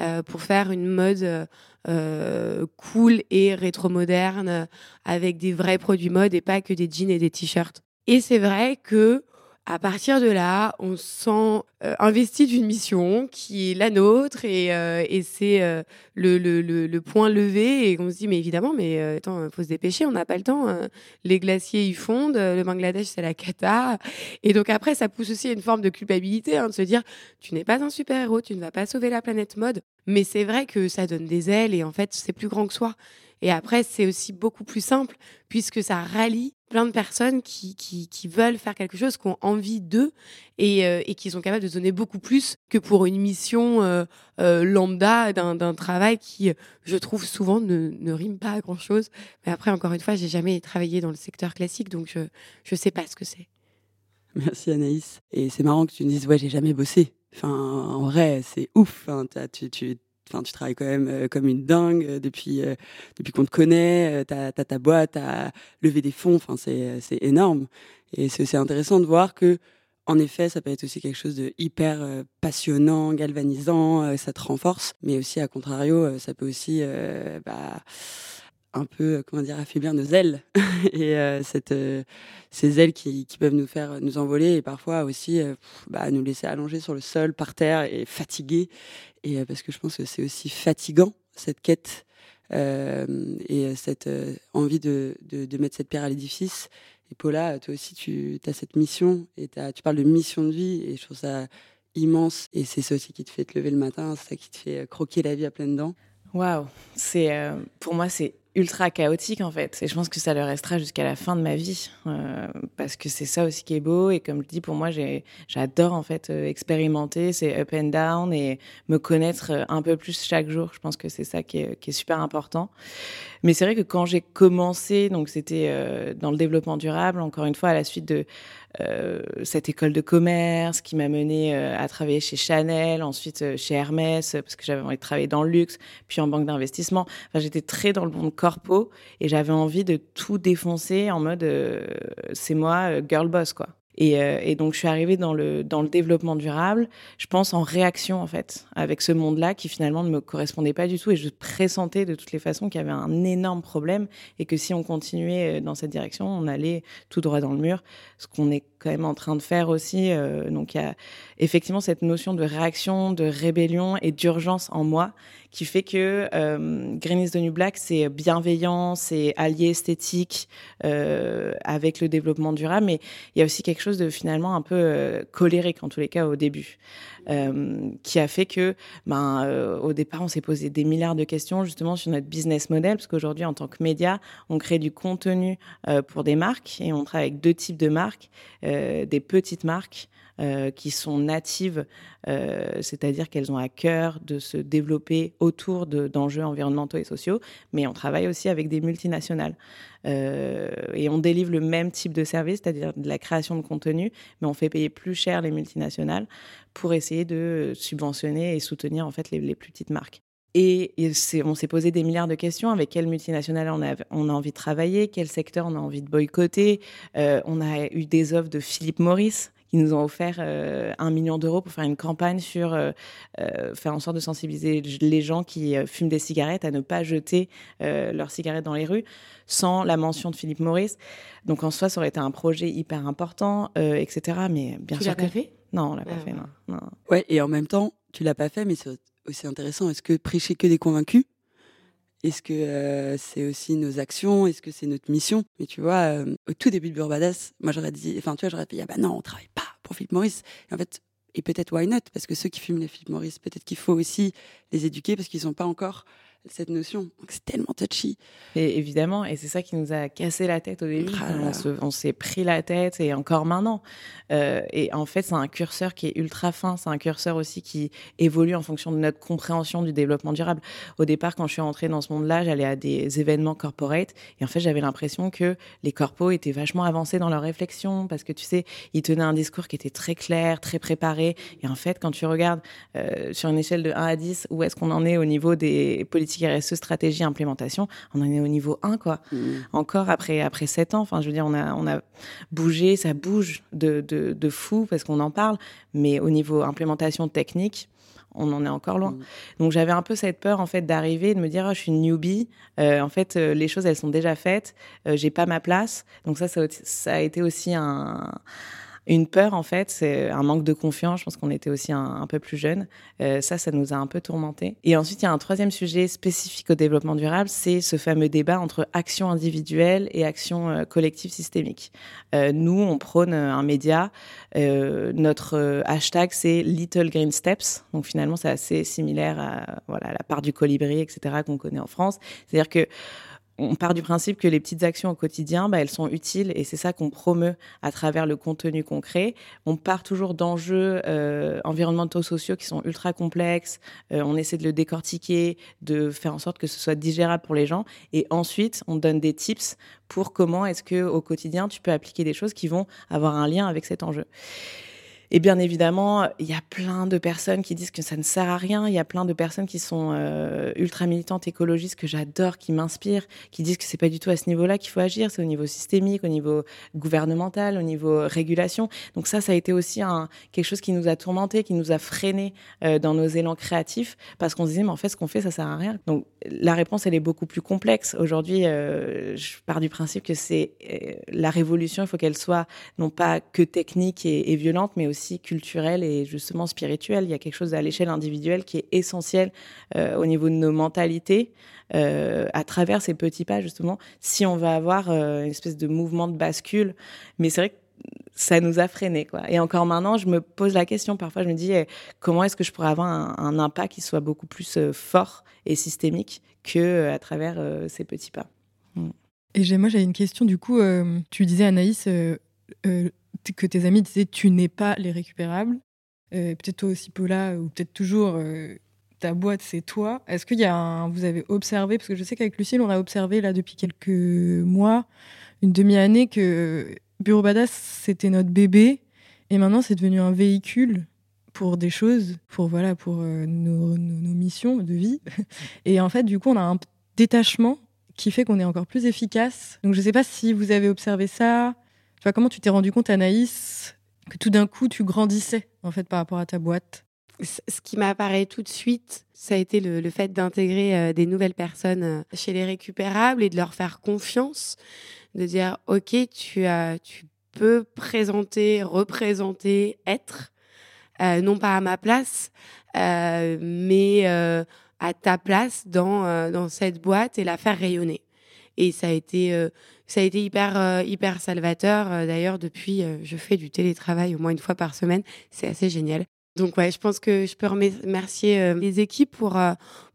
euh, pour faire une mode euh, cool et rétro-moderne avec des vrais produits mode et pas que des jeans et des t-shirts. Et c'est vrai que à partir de là, on se sent euh, investi d'une mission qui est la nôtre et, euh, c'est euh, le, point levé et on se dit mais évidemment mais attends faut se dépêcher on n'a pas le temps hein. les glaciers ils fondent le Bangladesh c'est la cata. Et donc après ça pousse aussi à une forme de culpabilité hein, de se dire tu n'es pas un super héros tu ne vas pas sauver la planète mode. Mais c'est vrai que ça donne des ailes et en fait c'est plus grand que soi. Et après, c'est aussi beaucoup plus simple puisque ça rallie plein de personnes qui, qui, veulent faire quelque chose, qui ont envie d'eux et, euh, et qui sont capables de donner beaucoup plus que pour une mission euh, euh, lambda d'un travail qui, je trouve, souvent ne, ne rime pas à grand-chose. Mais après, encore une fois, j'ai jamais travaillé dans le secteur classique, donc je ne sais pas ce que c'est. Merci Anaïs. Et c'est marrant que tu me dises, ouais, j'ai jamais bossé. Enfin, en vrai, c'est ouf. Enfin, tu, tu Enfin, tu travailles quand même euh, comme une dingue euh, depuis euh, depuis qu'on te connaît. tu ta boîte, tu as levé des fonds. Enfin, c'est énorme. Et c'est intéressant de voir que en effet, ça peut être aussi quelque chose de hyper passionnant, galvanisant, ça te renforce, mais aussi à contrario, ça peut aussi bah, un peu, comment dire, affaiblir nos ailes (laughs) et cette, ces ailes qui, peuvent nous faire nous envoler et parfois aussi bah, nous laisser allonger sur le sol, par terre et fatiguer et euh, parce que je pense que c'est aussi fatigant cette quête euh, et euh, cette envie de, mettre cette pierre à l'édifice. Et Paula, toi aussi, tu as cette mission et tu parles de mission de vie et je trouve ça immense. Et c'est ça aussi qui te fait te lever le matin, c'est ça qui te fait croquer la vie à pleines dents. Waouh, c'est pour moi c'est ultra chaotique en fait. Et je pense que ça le restera jusqu'à la fin de ma vie euh, parce que c'est ça aussi qui est beau. Et comme je dis, pour moi, j'adore en fait euh, expérimenter, c'est up and down et me connaître euh, un peu plus chaque jour. Je pense que c'est ça qui est, qui est, super important. Mais c'est vrai que quand j'ai commencé, donc c'était euh, dans le développement durable, encore une fois à la suite de cette école de commerce qui m'a mené euh, à travailler chez Chanel, ensuite euh, chez Hermès, parce que j'avais envie de travailler dans le luxe, puis en banque d'investissement. Enfin, j'étais très dans le monde corpo et j'avais envie de tout défoncer en mode c'est moi, girl boss, quoi. Et, euh, et, donc, je suis arrivée dans le, dans le développement durable, je pense en réaction, en fait, avec ce monde-là qui finalement ne me correspondait pas du tout. Et je pressentais de toutes les façons qu'il y avait un énorme problème et que si on continuait dans cette direction, on allait tout droit dans le mur. Ce qu'on est quand même en train de faire aussi. Euh, donc, il y a effectivement cette notion de réaction, de rébellion et d'urgence en moi qui fait que euh, Green is the New Black, c'est bienveillant, c'est allié esthétique euh, avec le développement durable, mais il y a aussi quelque chose de finalement un peu euh, colérique, en tous les cas au début, qui a fait que, ben, euh, au départ, on s'est posé des milliards de questions justement sur notre business model, parce qu'aujourd'hui, en tant que média, on crée du contenu euh, pour des marques et on travaille avec deux types de marques, des petites marques euh, qui sont natives, euh, c'est-à-dire qu'elles ont à cœur de se développer autour d'enjeux environnementaux et sociaux, mais on travaille aussi avec des multinationales. Euh, et on délivre le même type de service, c'est-à-dire de la création de contenu, mais on fait payer plus cher les multinationales pour essayer de subventionner et soutenir en fait les, plus petites marques. Et, on s'est posé des milliards de questions avec quelle multinationale on a, envie de travailler, quel secteur on a envie de boycotter? On a eu des offres de Philippe Maurice qui nous ont offert euh, un million d'euros pour faire une campagne sur euh, euh, faire en sorte de sensibiliser les gens qui fument des cigarettes à ne pas jeter leurs cigarettes dans les rues sans la mention de Philippe Maurice. Donc en soi, ça aurait été un projet hyper important, etc. Mais bien tu sûr. l'as pas fait? Non, on l'a pas Ah, fait. Non, non. Ouais, et en même temps, tu l'as pas fait, mais c'est aussi intéressant. Est-ce que prêcher que des convaincus Est-ce que c'est aussi nos actions? Est-ce que c'est notre mission? Mais tu vois, au tout début de Burbadass, moi j'aurais dit, enfin tu vois, j'aurais dit, ah bah non, on travaille pas pour Philippe Maurice. Et en fait, et peut-être why not? Parce que ceux qui fument les Philippe Maurice, peut-être qu'il faut aussi les éduquer parce qu'ils n'ont pas encore cette notion. C'est tellement touchy. Et évidemment, et c'est ça qui nous a cassé la tête au début. Ah on s'est pris la tête et encore maintenant. Euh, et en fait, c'est un curseur qui est ultra fin. C'est un curseur aussi qui évolue en fonction de notre compréhension du développement durable. Au départ, quand je suis rentrée dans ce monde-là, j'allais à des événements corporate et en fait, j'avais l'impression que les corpos étaient vachement avancés dans leur réflexion parce que tu sais, ils tenaient un discours qui était très clair, très préparé. Et en fait, quand tu regardes euh, sur une échelle de 1 à 10, où est-ce qu'on en est au niveau des politiques RSE, stratégie, implémentation, on en est au niveau 1, quoi. Encore après, après 7 ans, enfin, je veux dire, on a, on a bougé, ça bouge de, de, de fou parce qu'on en parle, mais au niveau implémentation technique, on en est encore loin. Mm. Donc j'avais un peu cette peur en fait d'arriver de me dire oh, je suis une newbie. Euh, en fait euh, les choses elles sont déjà faites. Euh, j'ai pas ma place. Donc ça ça a été aussi un une peur en fait, c'est un manque de confiance. Je pense qu'on était aussi un, peu plus jeunes. Euh, ça, ça nous a un peu tourmenté. Et ensuite, il y a un troisième sujet spécifique au développement durable, c'est ce fameux débat entre action individuelle et action euh, collective systémique. Euh, nous, on prône euh, un média. Euh, notre hashtag, c'est Little Green Steps. Donc finalement, c'est assez similaire à voilà à la part du colibri, etc. qu'on connaît en France. C'est-à-dire que on part du principe que les petites actions au quotidien, bah, elles sont utiles et c'est ça qu'on promeut à travers le contenu concret. On part toujours d'enjeux euh, environnementaux, sociaux qui sont ultra complexes. Euh, on essaie de le décortiquer, de faire en sorte que ce soit digérable pour les gens. Et ensuite, on donne des tips pour comment est-ce que au quotidien tu peux appliquer des choses qui vont avoir un lien avec cet enjeu. Et bien évidemment, il y a plein de personnes qui disent que ça ne sert à rien. Il y a plein de personnes qui sont euh, ultra militantes écologistes que j'adore, qui m'inspirent, qui disent que c'est pas du tout à ce niveau-là qu'il faut agir. C'est au niveau systémique, au niveau gouvernemental, au niveau régulation. Donc ça, ça a été aussi quelque chose qui nous a tourmenté, qui nous a freiné euh, dans nos élans créatifs, parce qu'on se disait mais en fait ce qu'on fait ça sert à rien. Donc la réponse elle est beaucoup plus complexe. Aujourd'hui, euh, je pars du principe que c'est euh, la révolution, il faut qu'elle soit non pas que technique et violente, mais aussi culturelle et justement spirituelle. Il y a quelque chose à l'échelle individuelle qui est essentiel euh, au niveau de nos mentalités, euh, à travers ces petits pas justement, si on va avoir euh, une espèce de mouvement de bascule. Mais c'est vrai que ça nous a freinés. Quoi. Et encore maintenant, je me pose la question. Parfois, je me dis eh, comment est-ce que je pourrais avoir un, impact qui soit beaucoup plus euh, fort et systémique que euh, à travers euh, ces petits pas? Mm. Et moi, j'avais une question. Du coup, tu disais, Anaïs, que tes amis disaient tu n'es pas les récupérables. peut-être toi aussi, Paula, ou peut-être toujours ta boîte, c'est toi. Est-ce qu'il y a un, vous avez observé, parce que je sais qu'avec Lucille, on a observé là depuis quelques mois, une demi-année, que Bureau Badass, c'était notre bébé. Et maintenant, c'est devenu un véhicule pour des choses, pour, voilà, pour euh, nos, missions de vie. (laughs) Et en fait, du coup, on a un détachement qui fait qu'on est encore plus efficace. Donc, je ne sais pas si vous avez observé ça. Tu vois, comment tu t'es rendu compte, Anaïs, que tout d'un coup, tu grandissais, en fait, par rapport à ta boîte? Ce qui m'apparaît tout de suite, ça a été le, fait d'intégrer euh, des nouvelles personnes euh, chez les récupérables et de leur faire confiance de dire ok tu as tu peux présenter représenter être euh, non pas à ma place mais à ta place dans dans cette boîte et la faire rayonner et ça a été ça a été hyper hyper salvateur. D'ailleurs depuis je fais du télétravail au moins une fois par semaine. C'est assez génial. Donc ouais, je pense que je peux remercier les équipes pour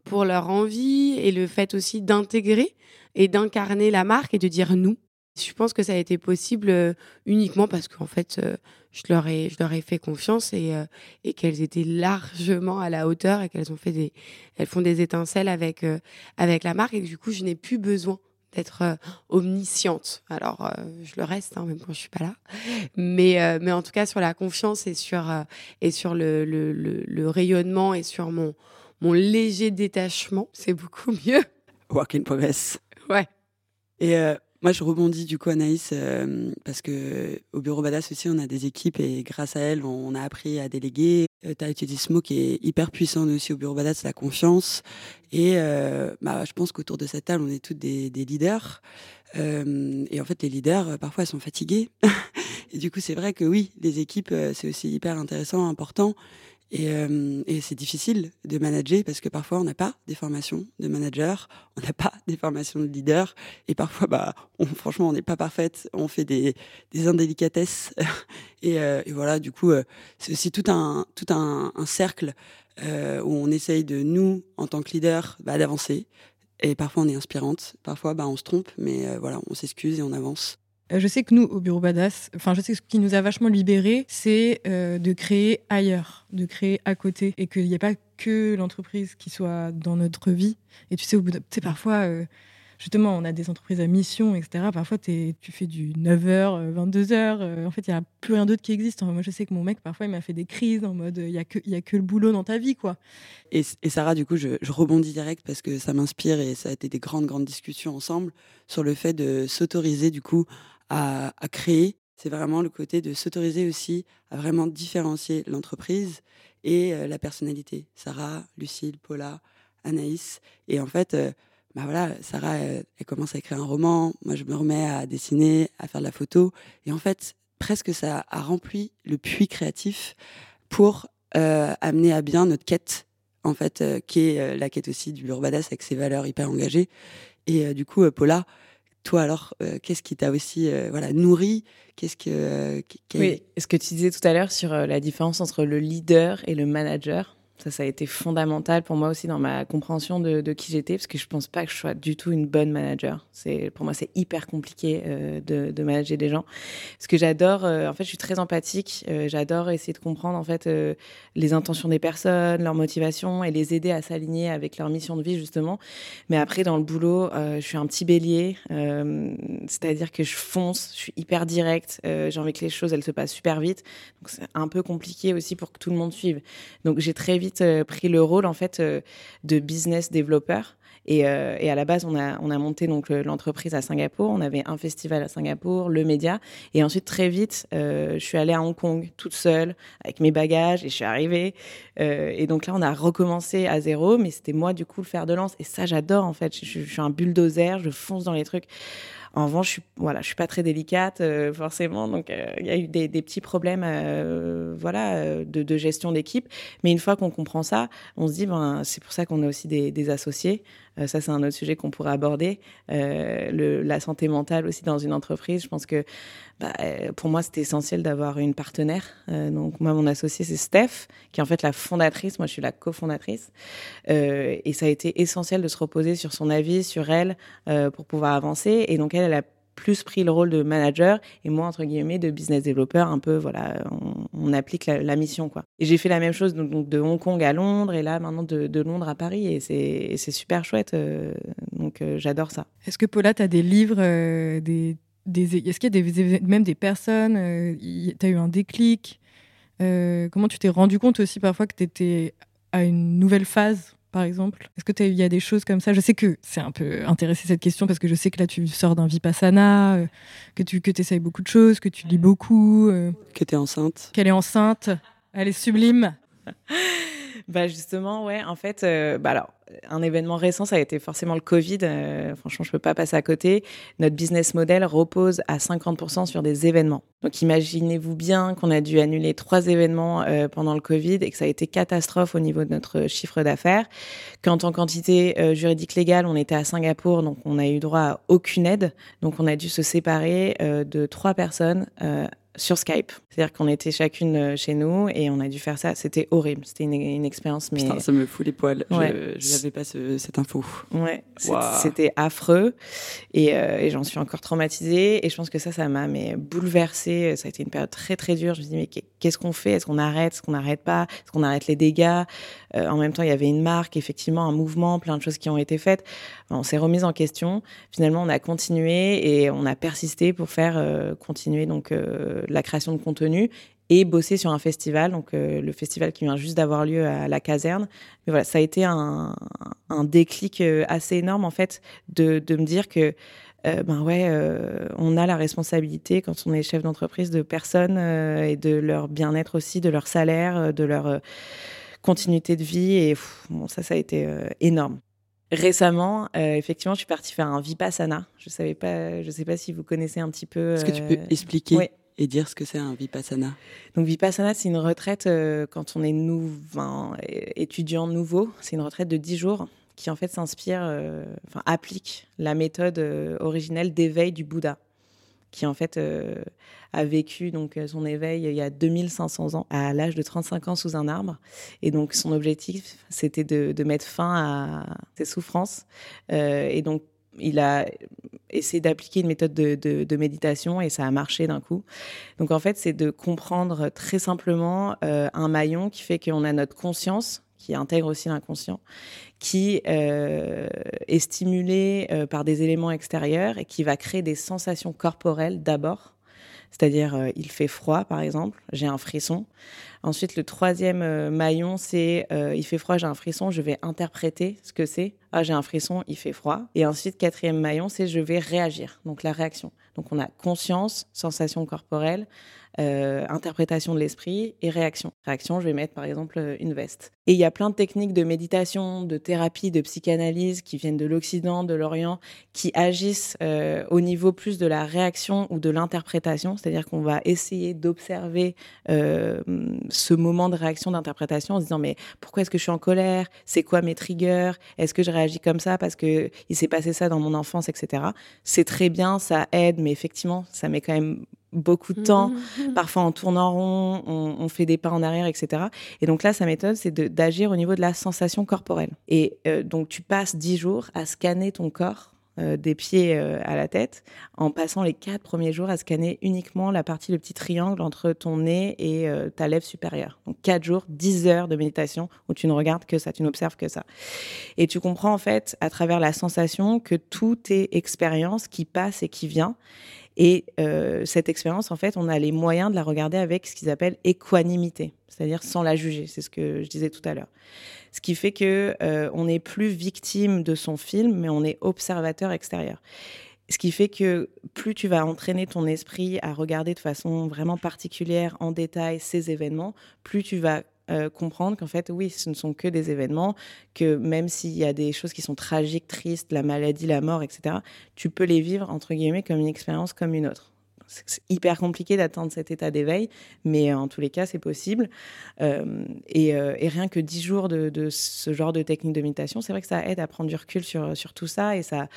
pour leur envie et le fait aussi d'intégrer et d'incarner la marque et de dire nous. Je pense que ça a été possible euh, uniquement parce qu'en fait, euh, je, leur ai, je leur ai fait confiance et, euh, et qu'elles étaient largement à la hauteur et qu'elles ont fait des, elles font des étincelles avec, avec la marque et que du coup, je n'ai plus besoin d'être omnisciente. Alors, je le reste, hein, même quand je suis pas là. Mais, mais en tout cas, sur la confiance et sur, et sur le, le, le, le rayonnement et sur mon, mon léger détachement, c'est beaucoup (laughs) mieux. Work in progress. Ouais. Et moi, je rebondis du coup, Anaïs, euh, parce que au bureau Badass aussi, on a des équipes et grâce à elles, on a appris à déléguer. Euh, tu as utilisé ce mot qui est hyper puissant aussi au bureau Badass, la confiance. Et euh, bah, je pense qu'autour de cette table, on est toutes des, des leaders. Euh, et en fait, les leaders, parfois, elles sont fatiguées. (laughs) et du coup, c'est vrai que oui, les équipes, c'est aussi hyper intéressant, important. Et, euh, et c'est difficile de manager parce que parfois on n'a pas des formations de manager, (laughs) on n'a pas des formations de leader, et parfois, bah, franchement, on n'est pas parfaite, on fait des, indélicatesses, (laughs) et, euh, et, voilà, du coup, euh, c'est aussi tout un tout un, cercle où on essaye de nous, en tant que leader, bah, d'avancer. Et parfois on est inspirante, parfois bah, on se trompe, mais voilà, on s'excuse et on avance. Euh, je sais que nous, au bureau Badass, enfin, je sais que ce qui nous a vachement libérés, c'est euh, de créer ailleurs, de créer à côté, et qu'il n'y ait pas que l'entreprise qui soit dans notre vie. Et tu sais, au bout de, tu sais, parfois, euh, justement, on a des entreprises à mission, etc. Parfois, tu fais du 9h, 22h. en fait, il n'y a plus rien d'autre qui existe. Moi, je sais que mon mec, parfois, il m'a fait des crises en mode, il n'y a, que, le boulot dans ta vie, quoi. Et, et Sarah, du coup, je, je, rebondis direct parce que ça m'inspire et ça a été des grandes, grandes discussions ensemble sur le fait de s'autoriser, du coup, à, créer. C'est vraiment le côté de s'autoriser aussi à vraiment différencier l'entreprise et euh, la personnalité. Sarah, Lucille, Paula, Anaïs. Et en fait, euh, bah voilà, Sarah, elle, commence à écrire un roman. Moi, je me remets à dessiner, à faire de la photo. Et en fait, presque ça a rempli le puits créatif pour euh, amener à bien notre quête, en fait, qui est la quête aussi du bureau badass avec ses valeurs hyper engagées. Et du coup, Paula, toi, alors, euh, qu'est-ce qui t'a aussi euh, voilà, nourri? Qu'est-ce que. Euh, oui, ce que tu disais tout à l'heure sur la différence entre le leader et le manager. Ça, ça a été fondamental pour moi aussi dans ma compréhension de, qui j'étais, parce que je pense pas que je sois du tout une bonne manager. Pour moi, c'est hyper compliqué euh, de, manager des gens. Ce que j'adore, euh, en fait, je suis très empathique. Euh, j'adore essayer de comprendre en fait les intentions des personnes, leurs motivations et les aider à s'aligner avec leur mission de vie justement. Mais après, dans le boulot, je suis un petit bélier, c'est-à-dire que je fonce, je suis hyper directe. J'ai envie que les choses elles se passent super vite. Donc c'est un peu compliqué aussi pour que tout le monde suive. Donc j'ai très vite euh, pris le rôle en fait euh, de business développeur. Et, euh, et, à la base, on a, on a monté donc l'entreprise à Singapour. On avait un festival à Singapour, le média. Et ensuite, très vite, je suis allée à Hong Kong toute seule avec mes bagages et je suis arrivée. et donc là, on a recommencé à zéro, mais c'était moi du coup le fer de lance. Et ça, j'adore en fait. Je, suis un bulldozer, je fonce dans les trucs. En revanche, je suis, voilà, je suis pas très délicate euh, forcément, donc euh, il y a eu des, petits problèmes, euh, voilà, de, gestion d'équipe. Mais une fois qu'on comprend ça, on se dit, ben, c'est pour ça qu'on a aussi des associés. Ça, c'est un autre sujet qu'on pourrait aborder. Le, la santé mentale aussi dans une entreprise. Je pense que bah, pour moi, c'était essentiel d'avoir une partenaire. donc, moi, mon associé, c'est Steph, qui est en fait la fondatrice. Moi, je suis la cofondatrice. et ça a été essentiel de se reposer sur son avis, sur elle, pour pouvoir avancer. Et donc, elle, elle a plus pris le rôle de manager et moi entre guillemets de business developer un peu voilà on, applique la, mission quoi. Et j'ai fait la même chose donc, de Hong Kong à Londres et là maintenant de, Londres à Paris et c'est super chouette euh, donc euh, j'adore ça. Est-ce que Paula tu as des livres euh, des, des est-ce qu'il y a des, même des personnes tu as eu un déclic comment tu t'es rendu compte aussi parfois que tu étais à une nouvelle phase? Par exemple? Est-ce que il y a des choses comme ça? Je sais que c'est un peu intéressé cette question parce que je sais que là tu sors d'un vipassana, euh, que tu que essayes beaucoup de choses, que tu lis beaucoup. Euh, que tu es enceinte. Qu'elle est enceinte. Elle est sublime. Bah justement, ouais, en fait, euh, bah alors, un événement récent, ça a été forcément le Covid. Euh, franchement, je peux pas passer à côté. Notre business model repose à 50% sur des événements. Donc, imaginez-vous bien qu'on a dû annuler trois événements euh, pendant le Covid et que ça a été catastrophe au niveau de notre chiffre d'affaires. Qu'en tant qu'entité juridique légale, on était à Singapour, donc on a eu droit à aucune aide. Donc, on a dû se séparer de trois personnes sur Skype. C'est-à-dire qu'on était chacune euh, chez nous et on a dû faire ça. C'était horrible. C'était une, expérience. Mais... Putain, ça me fout les poils. Je n'avais pas cette info. Ouais, c'était affreux et, euh, et j'en suis encore traumatisée. Et je pense que ça, ça m'a bouleversée. Ça a été une période très très dure. Je me suis dit mais qu'est-ce qu'on fait? Est-ce qu'on arrête? Est-ce qu'on n'arrête pas? Est-ce qu'on arrête les dégâts? Euh, En même temps, il y avait une marque, effectivement, un mouvement, plein de choses qui ont été faites. on s'est remise en question. Finalement, on a continué et on a persisté pour faire continuer donc la création de contenu et bosser sur un festival, donc euh, le festival qui vient juste d'avoir lieu à la caserne. Mais voilà, ça a été un, un déclic euh, assez énorme en fait de, de me dire que euh, ben ouais, on a la responsabilité quand on est chef d'entreprise de personnes et de leur bien-être aussi, de leur salaire, de leur continuité de vie et bon ça ça a été énorme. Récemment, effectivement, je suis partie faire un vipassana. Je savais pas, je sais pas si vous connaissez un petit peu. Est-ce que tu peux expliquer et dire ce que c'est un vipassana Donc vipassana, c'est une retraite euh, quand on est étudiant nouveau. C'est une retraite de 10 jours qui en fait s'inspire, euh, applique la méthode euh, originelle d'éveil du Bouddha, qui en fait a vécu donc son éveil il y a 2500 ans à l'âge de 35 ans sous un arbre. Et donc son objectif, c'était de, de, mettre fin à ses souffrances. et donc il a essayé d'appliquer une méthode de, méditation et ça a marché d'un coup. Donc en fait, c'est de comprendre très simplement euh, un maillon qui fait qu'on a notre conscience qui intègre aussi l'inconscient, qui euh, est stimulé euh, par des éléments extérieurs et qui va créer des sensations corporelles d'abord c'est-à-dire euh, il fait froid par exemple, j'ai un frisson. Ensuite, le troisième euh, maillon, c'est euh, il fait froid, j'ai un frisson, je vais interpréter ce que c'est. Ah, j'ai un frisson, il fait froid. Et ensuite, quatrième maillon, c'est je vais réagir, donc la réaction. Donc on a conscience, sensation corporelle, euh, interprétation de l'esprit et réaction. Réaction, je vais mettre par exemple euh, une veste. Et il y a plein de techniques de méditation, de thérapie, de psychanalyse qui viennent de l'Occident, de l'Orient, qui agissent euh, au niveau plus de la réaction ou de l'interprétation, c'est-à-dire qu'on va essayer d'observer ce moment de réaction d'interprétation en se disant mais pourquoi est-ce que je suis en colère? C'est quoi mes triggers? Est-ce que je réagis comme ça parce que il s'est passé ça dans mon enfance, etc. C'est très bien, ça aide, mais effectivement, ça met quand même beaucoup de temps. Mmh. Parfois, en tournant rond, on, fait des pas en arrière, etc. Et donc là, sa méthode, c'est d'agir au niveau de la sensation corporelle. Et euh, donc, tu passes dix jours à scanner ton corps euh, des pieds euh, à la tête, en passant les quatre premiers jours à scanner uniquement la partie, le petit triangle entre ton nez et ta lèvre supérieure. Donc quatre jours, dix heures de méditation où tu ne regardes que ça, tu n'observes que ça. Et tu comprends en fait, à travers la sensation, que tout est expérience qui passe et qui vient et euh, cette expérience, en fait, on a les moyens de la regarder avec ce qu'ils appellent équanimité, c'est-à-dire sans la juger. C'est ce que je disais tout à l'heure. Ce qui fait que euh, on n'est plus victime de son film, mais on est observateur extérieur. Ce qui fait que plus tu vas entraîner ton esprit à regarder de façon vraiment particulière, en détail, ces événements, plus tu vas euh, comprendre qu'en fait, oui, ce ne sont que des événements, que même s'il y a des choses qui sont tragiques, tristes, la maladie, la mort, etc., tu peux les vivre, entre guillemets, comme une expérience comme une autre. c'est hyper compliqué d'atteindre cet état d'éveil, mais en tous les cas, c'est possible. et, rien que dix jours de, ce genre de technique de méditation, c'est vrai que ça aide à prendre du recul sur, sur tout ça et ça,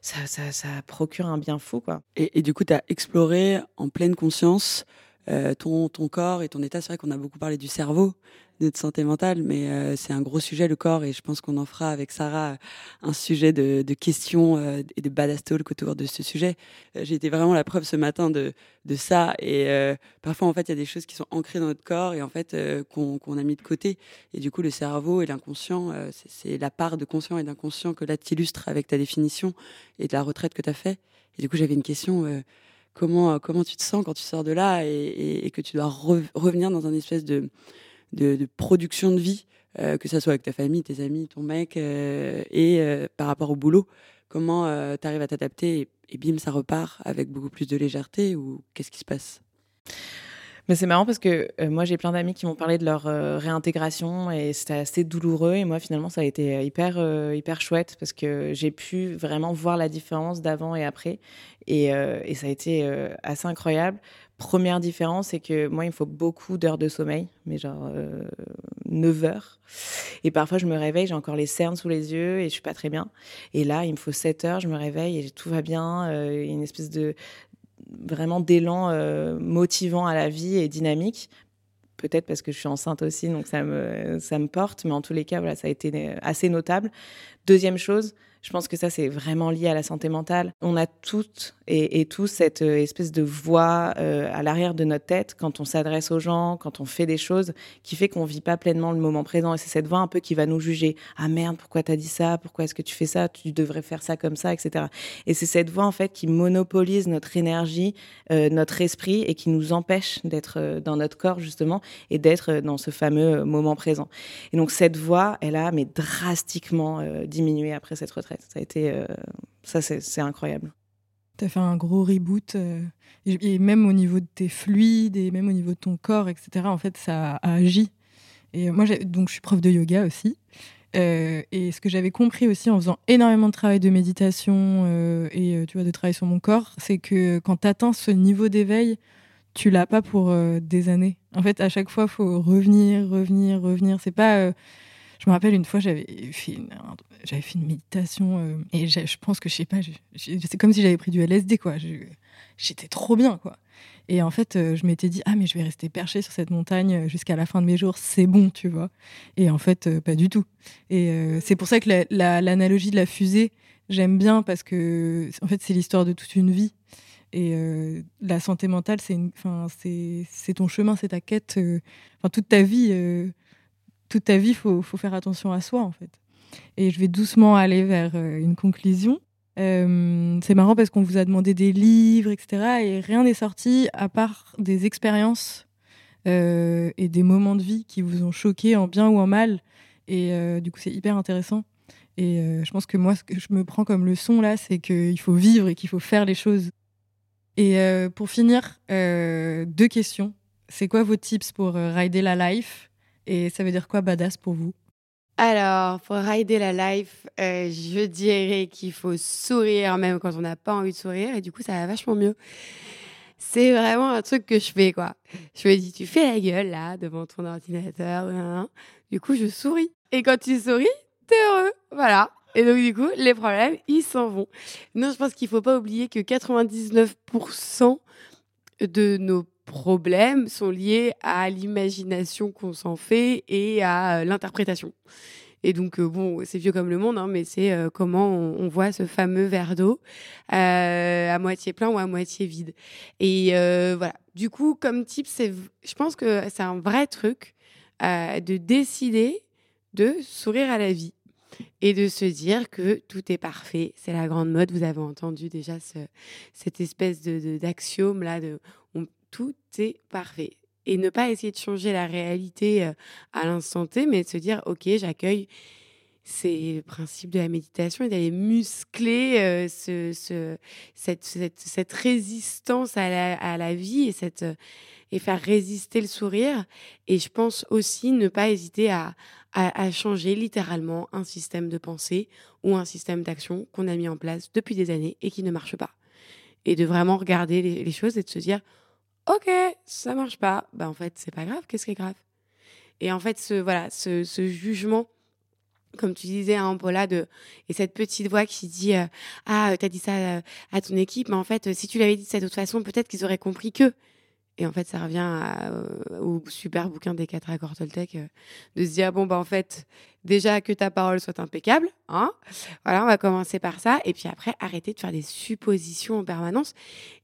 ça, ça, procure un bien fou. Quoi. Et, et du coup, tu as exploré en pleine conscience euh, ton, ton corps et ton état. C'est vrai qu'on a beaucoup parlé du cerveau, de santé mentale, mais euh, c'est un gros sujet, le corps, et je pense qu'on en fera avec Sarah un sujet de, de questions euh, et de badass talk autour de ce sujet. J'ai été vraiment la preuve ce matin de, de ça, et parfois, en fait, il y a des choses qui sont ancrées dans notre corps et en fait, qu'on a mis de côté. Et du coup, le cerveau et l'inconscient, c'est la part de conscient et d'inconscient que là, tu illustres avec ta définition et de la retraite que tu as fait. Et du coup, j'avais une question comment, comment tu te sens quand tu sors de là et, que tu dois revenir dans un espèce de, production de vie, euh, que ça soit avec ta famille, tes amis, ton mec, euh, et euh, par rapport au boulot. Comment tu arrives à t'adapter et, bim, ça repart avec beaucoup plus de légèreté ou qu'est-ce qui se passe? Mais c'est marrant parce que moi j'ai plein d'amis qui m'ont parlé de leur réintégration et c'était assez douloureux et moi finalement ça a été hyper hyper chouette parce que j'ai pu vraiment voir la différence d'avant et après et, ça a été assez incroyable. Première différence, c'est que moi, il me faut beaucoup d'heures de sommeil, mais genre 9 heures. Et parfois, je me réveille, j'ai encore les cernes sous les yeux et je suis pas très bien. Et là, il me faut 7 heures, je me réveille et tout va bien. Euh, une espèce de vraiment d'élan euh, motivant à la vie et dynamique. Peut-être parce que je suis enceinte aussi, donc ça me, ça me porte. Mais en tous les cas, voilà, ça a été assez notable. Deuxième chose, je pense que ça, c'est vraiment lié à la santé mentale. On a toutes et, tous cette euh, espèce de voix euh, à l'arrière de notre tête quand on s'adresse aux gens, quand on fait des choses, qui fait qu'on vit pas pleinement le moment présent. Et c'est cette voix un peu qui va nous juger. Ah merde, pourquoi tu as dit ça? Pourquoi est-ce que tu fais ça? Tu devrais faire ça comme ça, etc. Et c'est cette voix en fait qui monopolise notre énergie, euh, notre esprit et qui nous empêche d'être dans notre corps justement et d'être dans ce fameux moment présent. Et donc cette voix, elle a mais drastiquement diminué après cette retraite. Ça a été, euh, ça c'est incroyable. Tu as fait un gros reboot, euh, et, même au niveau de tes fluides, et même au niveau de ton corps, etc. En fait, ça a agi. Et moi, donc, je suis prof de yoga aussi. Euh, et ce que j'avais compris aussi en faisant énormément de travail de méditation et tu vois, de travail sur mon corps, c'est que quand tu atteins ce niveau d'éveil, tu l'as pas pour des années. En fait, à chaque fois, faut revenir, revenir, revenir. C'est pas je me rappelle une fois, j'avais fait une, méditation euh, et je pense que je sais pas, c'est comme si j'avais pris du LSD quoi. J'étais trop bien quoi. Et en fait, euh, je m'étais dit ah mais je vais rester perché sur cette montagne euh, jusqu'à la fin de mes jours, c'est bon, tu vois. Et en fait, pas du tout. Et c'est pour ça que l'analogie de la fusée, j'aime bien parce que en fait, c'est l'histoire de toute une vie. Et la santé mentale, c'est, ton chemin, c'est ta quête. Toute ta vie, toute ta vie, il faut, faire attention à soi, en fait. Et je vais doucement aller vers euh, une conclusion. Euh, c'est marrant parce qu'on vous a demandé des livres, etc. Et rien n'est sorti à part des expériences euh, et des moments de vie qui vous ont choqué en bien ou en mal. Et du coup, c'est hyper intéressant. Et je pense que moi, ce que je me prends comme leçon là, c'est qu'il faut vivre et qu'il faut faire les choses. Et pour finir, deux questions. C'est quoi vos tips pour rider la life? Et ça veut dire quoi badass pour vous? Alors, pour rider la life, euh, je dirais qu'il faut sourire même quand on n'a pas envie de sourire et du coup, ça va vachement mieux. C'est vraiment un truc que je fais, quoi. Je me dis, tu fais la gueule là devant ton ordinateur, du coup, je souris. Et quand tu souris, t'es heureux, voilà. Et donc, du coup, les problèmes, ils s'en vont. Non, je pense qu'il faut pas oublier que 99% de nos problèmes sont liés à l'imagination qu'on s'en fait et à euh, l'interprétation. Et donc, euh, bon, c'est vieux comme le monde, hein, mais c'est euh, comment on, voit ce fameux verre d'eau à moitié plein ou à moitié vide. Et voilà. Du coup, comme type, je pense que c'est un vrai truc de décider de sourire à la vie et de se dire que tout est parfait. C'est la grande mode. Vous avez entendu déjà ce, cette espèce d'axiome là de tout est parfait. Et ne pas essayer de changer la réalité euh, à l'instant T, mais de se dire, OK, j'accueille ces principes de la méditation et d'aller muscler euh, ce, ce, cette, cette, résistance à la, à la vie et, cette, et faire résister le sourire. Et je pense aussi ne pas hésiter à, à, à changer littéralement un système de pensée ou un système d'action qu'on a mis en place depuis des années et qui ne marche pas. et de vraiment regarder les, choses et de se dire, ok, ça marche pas, bah en fait c'est pas grave, qu'est-ce qui est grave? Et en fait ce voilà ce, ce jugement comme tu disais, hein, Paula, de, et cette petite voix qui dit euh, Ah, t'as dit ça euh, à ton équipe, mais en fait, si tu l'avais dit de cette autre façon, peut-être qu'ils auraient compris que. Et en fait, ça revient euh, au super bouquin des quatre accords Toltec de se dire Bon, bah, en fait, déjà que ta parole soit impeccable, hein, voilà, on va commencer par ça, et puis après, arrêter de faire des suppositions en permanence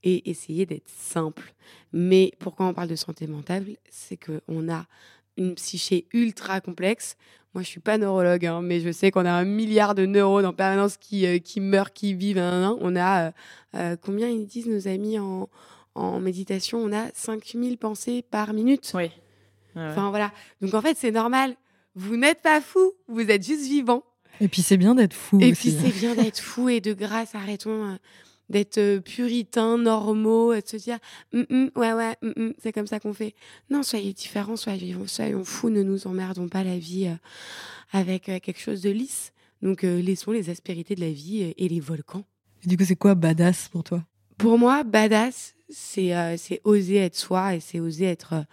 et essayer d'être simple. Mais pourquoi on parle de santé mentale? C'est qu'on a une psyché ultra complexe. Moi, je suis pas neurologue, hein, mais je sais qu'on a un milliard de neurones en permanence qui, euh, qui meurent, qui vivent. On a, euh, euh, combien ils disent nos amis en, en méditation On a 5000 pensées par minute. Oui. Enfin, voilà. Donc, en fait, c'est normal. Vous n'êtes pas fou, vous êtes juste vivant. Et puis, c'est bien d'être fou. Et puis, c'est bien d'être fou. Et de grâce, arrêtons d'être euh, puritains, normaux, et de se dire mm, mm, ouais, ouais, mm, c'est comme ça qu'on fait. Non, soyez différents, soyons, soyons fous, ne nous emmerdons pas la vie euh, avec euh, quelque chose de lisse. Donc, laissons les aspérités de la vie et les volcans. Et du coup, c'est quoi badass pour toi? Pour moi, badass, c'est c'est oser être soi et c'est oser être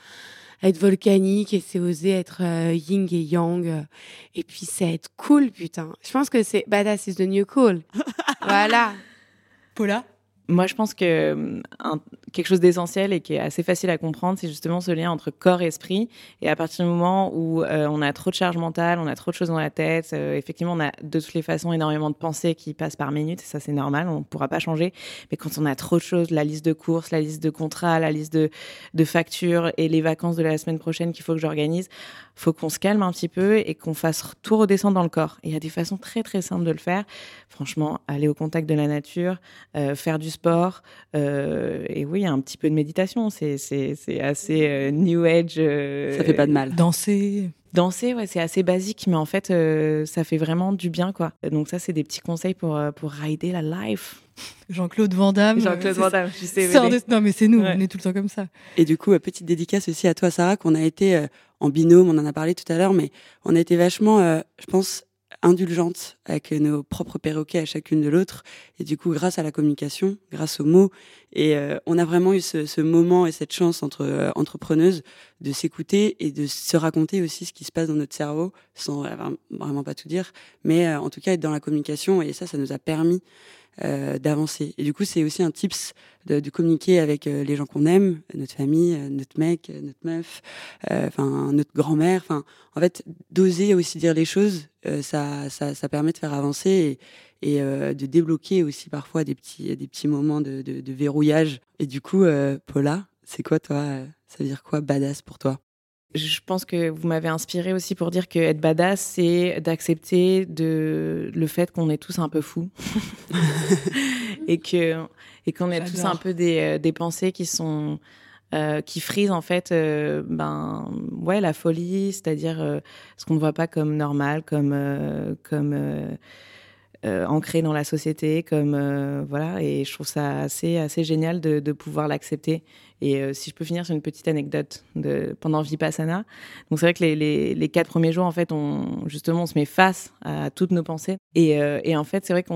être volcanique et c'est oser être yin et yang. et puis c'est être cool, putain. Je pense que c'est badass is the new cool. (laughs) voilà. Paula? Moi, je pense que quelque chose d'essentiel et qui est assez facile à comprendre, c'est justement ce lien entre corps et esprit. Et à partir du moment où euh, on a trop de charge mentale, on a trop de choses dans la tête, euh, effectivement, on a de toutes les façons énormément de pensées qui passent par minute, et ça c'est normal, on ne pourra pas changer. Mais quand on a trop de choses, la liste de courses, la liste de contrats, la liste de factures et les vacances de la semaine prochaine qu'il faut que j'organise, faut qu'on se calme un petit peu et qu'on fasse tout redescendre dans le corps. Et il y a des façons très très simples de le faire. Franchement, aller au contact de la nature, euh, faire du sport, euh, et oui, un petit peu de méditation. C'est assez euh, new age. ça fait pas de mal. Danser. Danser, ouais, c'est assez basique, mais en fait, ça fait vraiment du bien, quoi. Donc ça, c'est des petits conseils pour pour rider la life. Jean-Claude Van Damme. Jean-Claude Van Damme, je sais. Non, mais c'est nous, on est tout le temps comme ça. Et du coup, petite dédicace aussi à toi, Sarah, qu'on a été en binôme, on en a parlé tout à l'heure, mais on a été vachement, je pense, indulgente avec nos propres perroquets à chacune de l'autre. Et du coup, grâce à la communication, grâce aux mots, et euh, on a vraiment eu ce, ce, moment et cette chance entre euh, entrepreneuses de s'écouter et de se raconter aussi ce qui se passe dans notre cerveau, sans vraiment pas tout dire, mais euh, en tout cas être dans la communication. Et ça, ça nous a permis euh, d'avancer. Et du coup, c'est aussi un tips de, de communiquer avec euh, les gens qu'on aime, notre famille, euh, notre mec, notre meuf, enfin notre grand-mère. Enfin, en fait, d'oser aussi dire les choses, ça, ça, ça, permet de faire avancer et, et de débloquer aussi parfois des petits, des petits moments de, de, de verrouillage. Et du coup, Paula, c'est quoi toi? Ça veut dire quoi badass pour toi? Je pense que vous m'avez inspiré aussi pour dire que être badass, c'est d'accepter de le fait qu'on est tous un peu fous (laughs) et que et qu'on est tous un peu des, euh, des pensées qui sont euh, qui frisent en fait euh, ben ouais la folie, c'est-à-dire euh, ce qu'on ne voit pas comme normal, comme comme ancré dans la société, comme voilà. Et je trouve ça assez assez génial de, de pouvoir l'accepter et euh, si je peux finir sur une petite anecdote de pendant Vipassana. Donc c'est vrai que les, quatre premiers jours, en fait, on justement on se met face à toutes nos pensées. Et, euh, en fait, c'est vrai que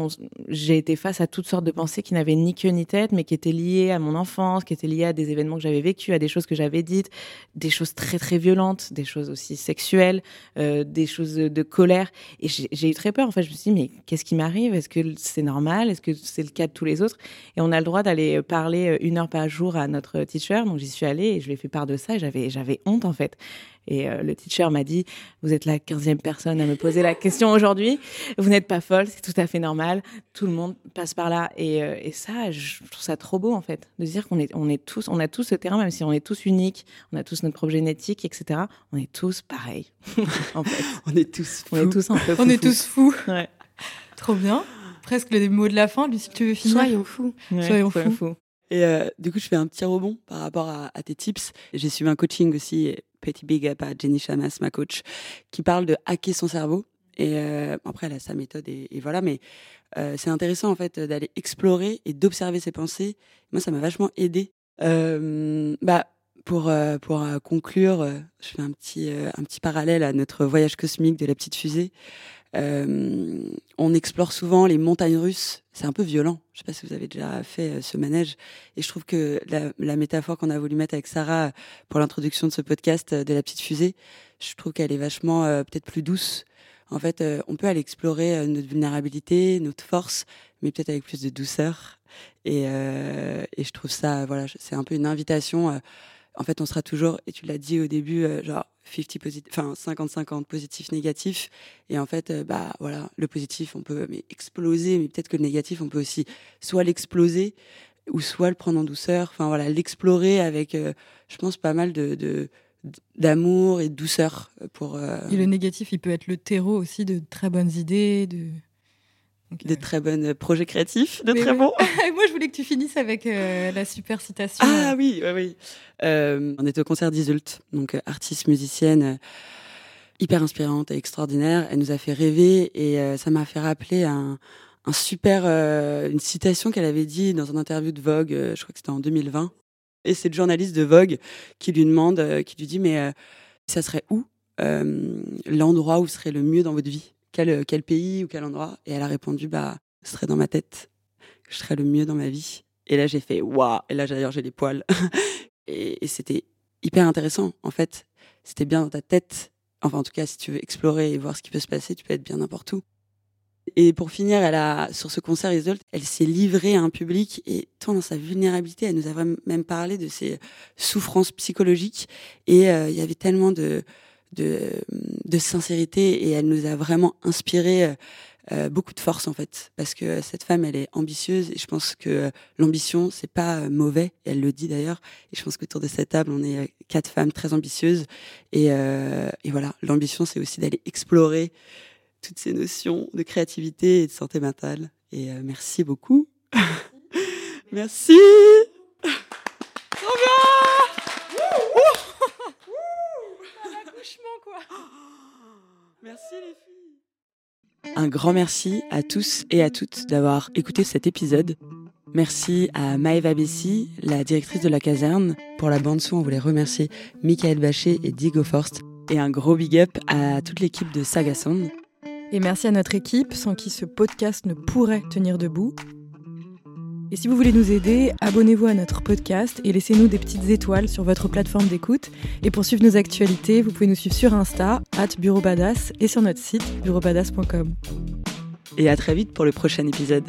j'ai été face à toutes sortes de pensées qui n'avaient ni queue ni tête, mais qui étaient liées à mon enfance, qui étaient liées à des événements que j'avais vécus, à des choses que j'avais dites, des choses très très violentes, des choses aussi sexuelles, euh, des choses de colère. Et j'ai eu très peur. En fait, je me suis dit mais qu'est-ce qui m'arrive? Est-ce que c'est normal? Est-ce que c'est le cas de tous les autres? Et on a le droit d'aller parler une heure par jour à notre donc j'y suis allée et je lui ai fait part de ça et j'avais, j'avais honte en fait. Et euh, le teacher m'a dit, vous êtes la quinzième personne à me poser la question aujourd'hui, vous n'êtes pas folle, c'est tout à fait normal, tout le monde passe par là. Et, euh, et ça, je trouve ça trop beau en fait, de dire qu'on est, on est tous, on a tous ce terrain, même si on est tous uniques, on a tous notre propre génétique, etc. On est tous pareils. (laughs) en fait. on est tous fous. On est tous un peu fous. On est tous fous. Ouais. Trop bien. Presque les mots de la fin, si tu veux finir? Soyons fous. soyons, fous. Et euh, du coup, je fais un petit rebond par rapport à, à tes tips. J'ai suivi un coaching aussi, petit big up à Jenny Chamas, ma coach, qui parle de hacker son cerveau. Et euh, après, elle a sa méthode et, et voilà. Mais euh, c'est intéressant en fait d'aller explorer et d'observer ses pensées. Moi, ça m'a vachement aidé. Euh, bah, pour euh, pour euh, conclure, je fais un petit un petit parallèle à notre voyage cosmique de la petite fusée. Euh, on explore souvent les montagnes russes. C'est un peu violent. Je sais pas si vous avez déjà fait euh, ce manège. Et je trouve que la, métaphore qu'on a voulu mettre avec Sarah pour l'introduction de ce podcast de la petite fusée, je trouve qu'elle est vachement peut-être plus douce. En fait, on peut aller explorer notre vulnérabilité, notre force, mais peut-être avec plus de douceur. Et, et je trouve ça, voilà, c'est un peu une invitation en fait, on sera toujours, et tu l'as dit au début, euh, genre 50 positif, enfin 50-50 positif. Et en fait, euh, bah voilà, le positif, on peut mais exploser, mais peut-être que le négatif, on peut aussi soit l'exploser ou soit le prendre en douceur. Enfin voilà, l'explorer avec, euh, je pense, pas mal de, d'amour et de douceur pour. Et le négatif, il peut être le terreau aussi de très bonnes idées, de de très bons projets créatifs, de très bons. (laughs) Moi, je voulais que tu finisses avec euh, la super citation. Ah oui, oui, oui. Euh, on est au concert d'Isult, donc euh, artiste musicienne hyper inspirante et extraordinaire. Elle nous a fait rêver et ça m'a fait rappeler un, un super, une citation qu'elle avait dit dans une interview de Vogue, je crois que c'était en 2020. Et c'est le journaliste de Vogue qui lui demande, qui lui dit, mais ça serait où l'endroit où serait le mieux dans votre vie? Quel, quel pays ou quel endroit Et elle a répondu, bah, ce serait dans ma tête, je serais le mieux dans ma vie. Et là, j'ai fait, waouh Et là, d'ailleurs, j'ai les poils. (laughs) et, c'était hyper intéressant, en fait. C'était bien dans ta tête. Enfin, en tout cas, si tu veux explorer et voir ce qui peut se passer, tu peux être bien n'importe où. Et pour finir, elle a, sur ce concert Isolde, elle s'est livrée à un public et tant dans sa vulnérabilité, elle nous a même parlé de ses souffrances psychologiques. Et euh, il y avait tellement de, de, de sincérité et elle nous a vraiment inspiré euh, euh, beaucoup de force en fait. Parce que cette femme elle est ambitieuse et je pense que l'ambition c'est pas mauvais. Elle le dit d'ailleurs. Et je pense qu'autour de cette table on est quatre femmes très ambitieuses. Et, euh, et voilà. L'ambition c'est aussi d'aller explorer toutes ces notions de créativité et de santé mentale. Et merci beaucoup. Merci (laughs) (gasps) Merci les filles. Un grand merci à tous et à toutes d'avoir écouté cet épisode. Merci à Maëva Bessi, la directrice de la caserne. Pour la bande son, on voulait remercier Michael Bachet et Diego Forst. Et un gros big up à toute l'équipe de Saga Sound. Et merci à notre équipe, sans qui ce podcast ne pourrait tenir debout. Et si vous voulez nous aider, abonnez-vous à notre podcast et laissez-nous des petites étoiles sur votre plateforme d'écoute. Et pour suivre nos actualités, vous pouvez nous suivre sur Insta, at Bureau et sur notre site bureaubadass.com. Et à très vite pour le prochain épisode.